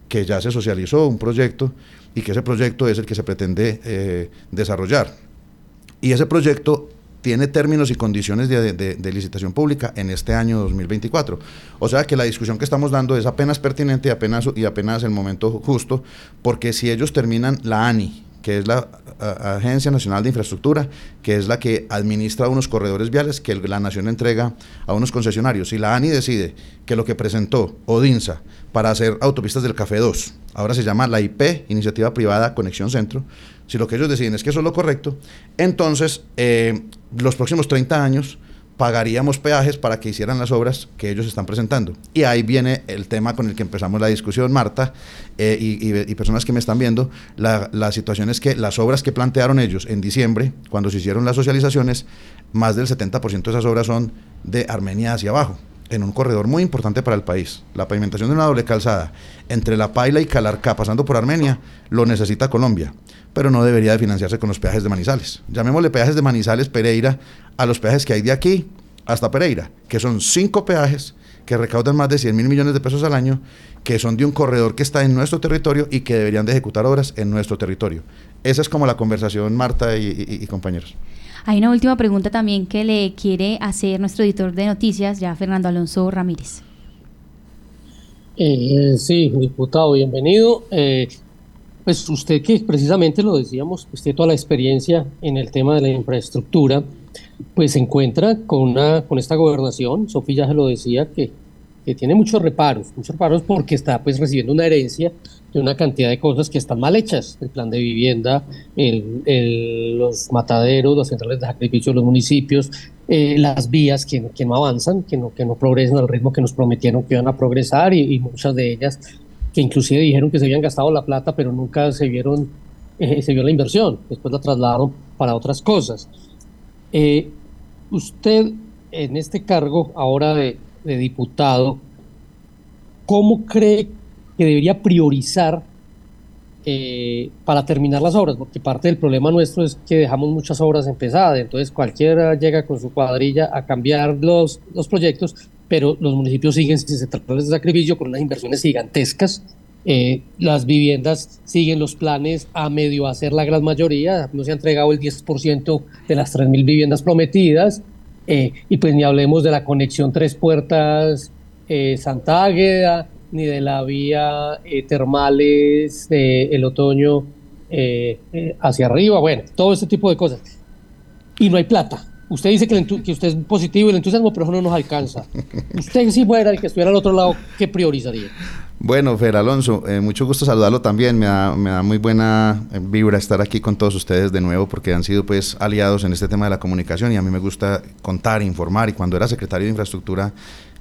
que ya se socializó un proyecto y que ese proyecto es el que se pretende eh, desarrollar. Y ese proyecto tiene términos y condiciones de, licitación pública en este año 2024. O sea que la discusión que estamos dando es apenas pertinente y apenas, y apenas el momento justo, porque si ellos terminan la ANI, que es la Agencia Nacional de Infraestructura, que es la que administra unos corredores viales que la nación entrega a unos concesionarios. Si la ANI decide que lo que presentó Odinsa para hacer autopistas del Café 2, ahora se llama la IP, Iniciativa Privada Conexión Centro, si lo que ellos deciden es que eso es lo correcto, entonces eh, los próximos 30 años pagaríamos peajes para que hicieran las obras que ellos están presentando. Y ahí viene el tema con el que empezamos la discusión, Marta, eh, y, personas que me están viendo. La, la, situación es que las obras que plantearon ellos en diciembre, cuando se hicieron las socializaciones, más del 70% de esas obras son de Armenia hacia abajo en un corredor muy importante para el país. La pavimentación de una doble calzada entre La Paila y Calarcá, pasando por Armenia, lo necesita Colombia, pero no debería de financiarse con los peajes de Manizales. Llamémosle peajes de Manizales Pereira a los peajes que hay de aquí hasta Pereira, que son cinco peajes que recaudan más de 100 mil millones de pesos al año, que son de un corredor que está en nuestro territorio y que deberían de ejecutar obras en nuestro territorio. Esa es como la conversación, Marta y compañeros. Hay una última pregunta también que le quiere hacer nuestro editor de noticias, ya Fernando Alonso Ramírez. Eh, sí, diputado, bienvenido. Eh, pues usted que precisamente lo decíamos, tiene toda la experiencia en el tema de la infraestructura, pues se encuentra con, una, con esta gobernación, Sofía ya se lo decía, que, que tiene muchos reparos, muchos reparos porque está pues recibiendo una herencia de una cantidad de cosas que están mal hechas, el plan de vivienda, el, los mataderos, las centrales de sacrificio de los municipios, eh, las vías que, que, no avanzan, que no, que no progresan al ritmo que nos prometieron que iban a progresar y, muchas de ellas que inclusive dijeron que se habían gastado la plata, pero nunca se vieron, eh, se vio la inversión, después la trasladaron para otras cosas. Eh, usted en este cargo ahora de, diputado, ¿cómo cree que debería priorizar eh, para terminar las obras, porque parte del problema nuestro es que dejamos muchas obras empezadas, entonces cualquiera llega con su cuadrilla a cambiar los, proyectos, pero los municipios siguen sin centrales de sacrificio con unas inversiones gigantescas. Eh, las viviendas siguen los planes a medio hacer la gran mayoría, no se ha entregado el 10% de las 3.000 viviendas prometidas, eh, y pues ni hablemos de la conexión Tres Puertas Santa Águeda, ni de la vía eh, termales el otoño eh, eh, hacia arriba, bueno, todo ese tipo de cosas. Y no hay plata. Usted dice que, usted es positivo y el entusiasmo, pero no nos alcanza. Usted si fuera el que estuviera al otro lado, ¿qué priorizaría? Bueno, Fer Alonso, eh, mucho gusto saludarlo también. Me da, me da muy buena eh, vibra estar aquí con todos ustedes de nuevo porque han sido pues aliados en este tema de la comunicación y a mí me gusta contar, informar y cuando era secretario de infraestructura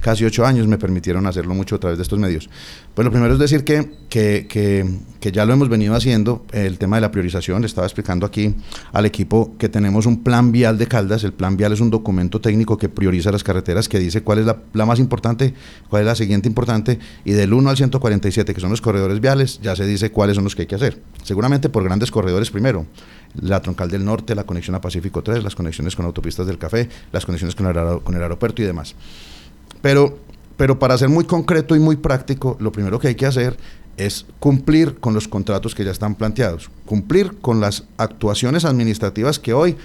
casi ocho años me permitieron hacerlo mucho a través de estos medios. Pues lo primero es decir que, que, que, ya lo hemos venido haciendo, el tema de la priorización, le estaba explicando aquí al equipo que tenemos un plan vial de Caldas, el plan vial es un documento técnico que prioriza las carreteras, que dice cuál es la, la más importante, cuál es la siguiente importante, y del 1 al 147, que son los corredores viales, ya se dice cuáles son los que hay que hacer. Seguramente por grandes corredores primero, la troncal del norte, la conexión a Pacífico 3, las conexiones con autopistas del café, las conexiones con el, aeropuerto y demás. Pero, pero para ser muy concreto y muy práctico, lo primero que hay que hacer es cumplir con los contratos que ya están planteados, cumplir con las actuaciones administrativas que hoy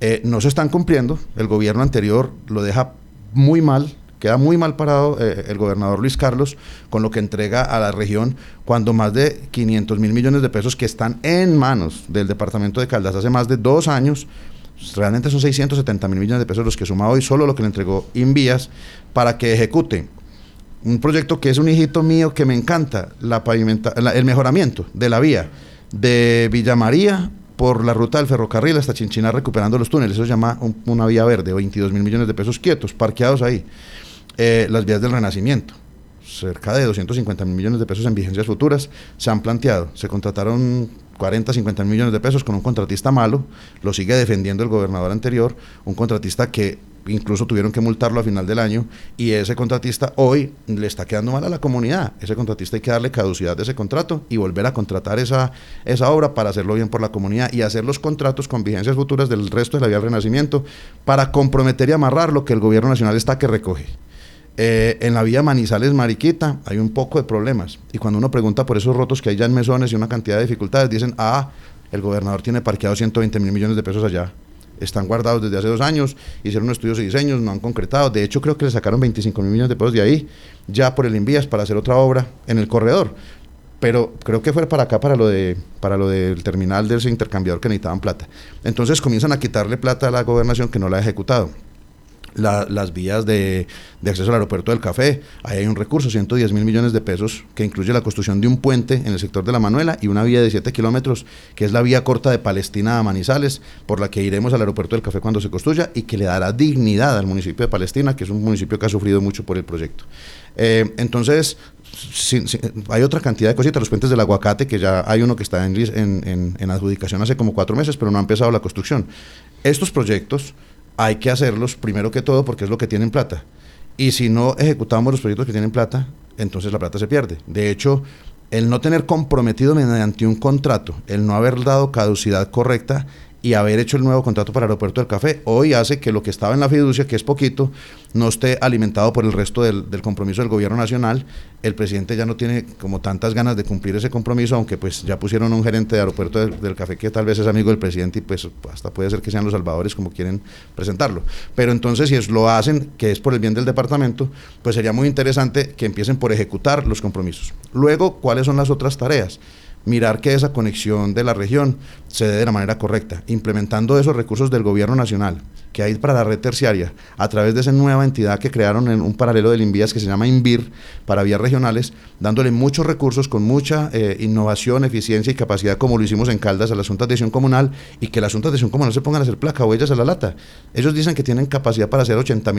eh, no se están cumpliendo. El gobierno anterior lo deja muy mal, queda muy mal parado eh, el gobernador Luis Carlos con lo que entrega a la región cuando más de 500 mil millones de pesos que están en manos del departamento de Caldas hace más de dos años realmente son 670 mil millones de pesos los que suma hoy, solo lo que le entregó Invías para que ejecute un proyecto que es un hijito mío que me encanta, la pavimenta, el mejoramiento de la vía de Villa María por la ruta del ferrocarril hasta Chinchina recuperando los túneles, eso se llama una vía verde, 22 mil millones de pesos quietos, parqueados ahí. Eh, las vías del Renacimiento, cerca de 250 mil millones de pesos en vigencias futuras, se han planteado, se contrataron 40, 50 millones de pesos con un contratista malo, lo sigue defendiendo el gobernador anterior, un contratista que incluso tuvieron que multarlo a final del año y ese contratista hoy le está quedando mal a la comunidad. Ese contratista hay que darle caducidad de ese contrato y volver a contratar esa, esa obra para hacerlo bien por la comunidad y hacer los contratos con vigencias futuras del resto de la vía del Renacimiento para comprometer y amarrar lo que el gobierno nacional está que recoge. Eh, en la vía Manizales Mariquita hay un poco de problemas. Y cuando uno pregunta por esos rotos que hay ya en mesones y una cantidad de dificultades, dicen, ah, el gobernador tiene parqueado 120 mil millones de pesos allá. Están guardados desde hace dos años, hicieron estudios y diseños, no han concretado. De hecho, creo que le sacaron 25 mil millones de pesos de ahí, ya por el Invías, para hacer otra obra en el corredor. Pero creo que fue para acá, para lo, de, para lo del terminal de ese intercambiador que necesitaban plata. Entonces comienzan a quitarle plata a la gobernación que no la ha ejecutado las vías de, acceso al aeropuerto del Café. Ahí hay un recurso, 110 mil millones de pesos, que incluye la construcción de un puente en el sector de la Manuela y una vía de 7 kilómetros, que es la vía corta de Palestina a Manizales, por la que iremos al aeropuerto del Café cuando se construya y que le dará dignidad al municipio de Palestina, que es un municipio que ha sufrido mucho por el proyecto. Eh, entonces, hay otra cantidad de cositas, los puentes del aguacate, que ya hay uno que está en, adjudicación hace como cuatro meses, pero no ha empezado la construcción. Estos proyectos hay que hacerlos primero que todo porque es lo que tienen plata. Y si no ejecutamos los proyectos que tienen plata, entonces la plata se pierde. De hecho, el no tener comprometido mediante un contrato, el no haber dado caducidad correcta, y haber hecho el nuevo contrato para el Aeropuerto del Café, hoy hace que lo que estaba en la fiducia, que es poquito, no esté alimentado por el resto del, compromiso del gobierno nacional. El presidente ya no tiene como tantas ganas de cumplir ese compromiso, aunque pues ya pusieron un gerente de Aeropuerto del, Café que tal vez es amigo del presidente y pues hasta puede ser que sean los salvadores como quieren presentarlo. Pero entonces si es, lo hacen, que es por el bien del departamento, pues sería muy interesante que empiecen por ejecutar los compromisos. Luego, ¿cuáles son las otras tareas? mirar que esa conexión de la región se dé de la manera correcta, implementando esos recursos del gobierno nacional que hay para la red terciaria a través de esa nueva entidad que crearon en un paralelo del Invías que se llama INVIR para vías regionales, dándole muchos recursos con mucha eh, innovación, eficiencia y capacidad como lo hicimos en Caldas a la Junta de Acción Comunal y que las Juntas de Acción Comunal se pongan a hacer placa huellas a la lata. Ellos dicen que tienen capacidad para hacer 80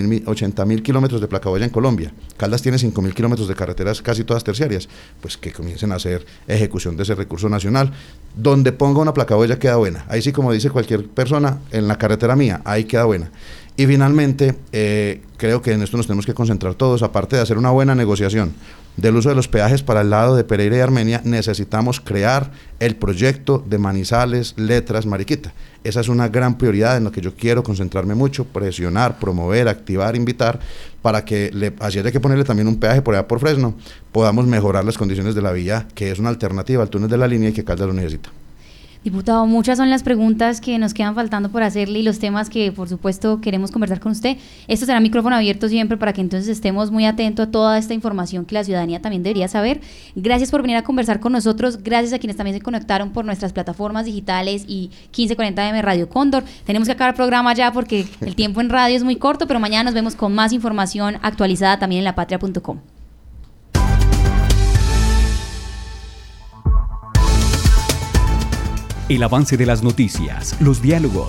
mil kilómetros de placa huella en Colombia. Caldas tiene 5 mil kilómetros de carreteras casi todas terciarias. Pues que comiencen a hacer ejecución de ese recurso nacional. Donde ponga una placa huella queda buena. Ahí sí, como dice cualquier persona, en la carretera mía, ahí queda buena. Y finalmente, eh, creo que en esto nos tenemos que concentrar todos, aparte de hacer una buena negociación del uso de los peajes para el lado de Pereira y Armenia, necesitamos crear el proyecto de Manizales, Letras, Mariquita. Esa es una gran prioridad en la que yo quiero concentrarme mucho, presionar, promover, activar, invitar, para que, le, así haya que ponerle también un peaje por allá por Fresno, podamos mejorar las condiciones de la vía, que es una alternativa al túnel de la línea y que Caldas lo necesita. Diputado, muchas son las preguntas que nos quedan faltando por hacerle y los temas que por supuesto queremos conversar con usted. Esto será micrófono abierto siempre para que entonces estemos muy atentos a toda esta información que la ciudadanía también debería saber. Gracias por venir a conversar con nosotros, gracias a quienes también se conectaron por nuestras plataformas digitales y 1540M Radio Cóndor. Tenemos que acabar el programa ya porque el tiempo en radio es muy corto, pero mañana nos vemos con más información actualizada también en lapatria.com. El avance de las noticias, los diálogos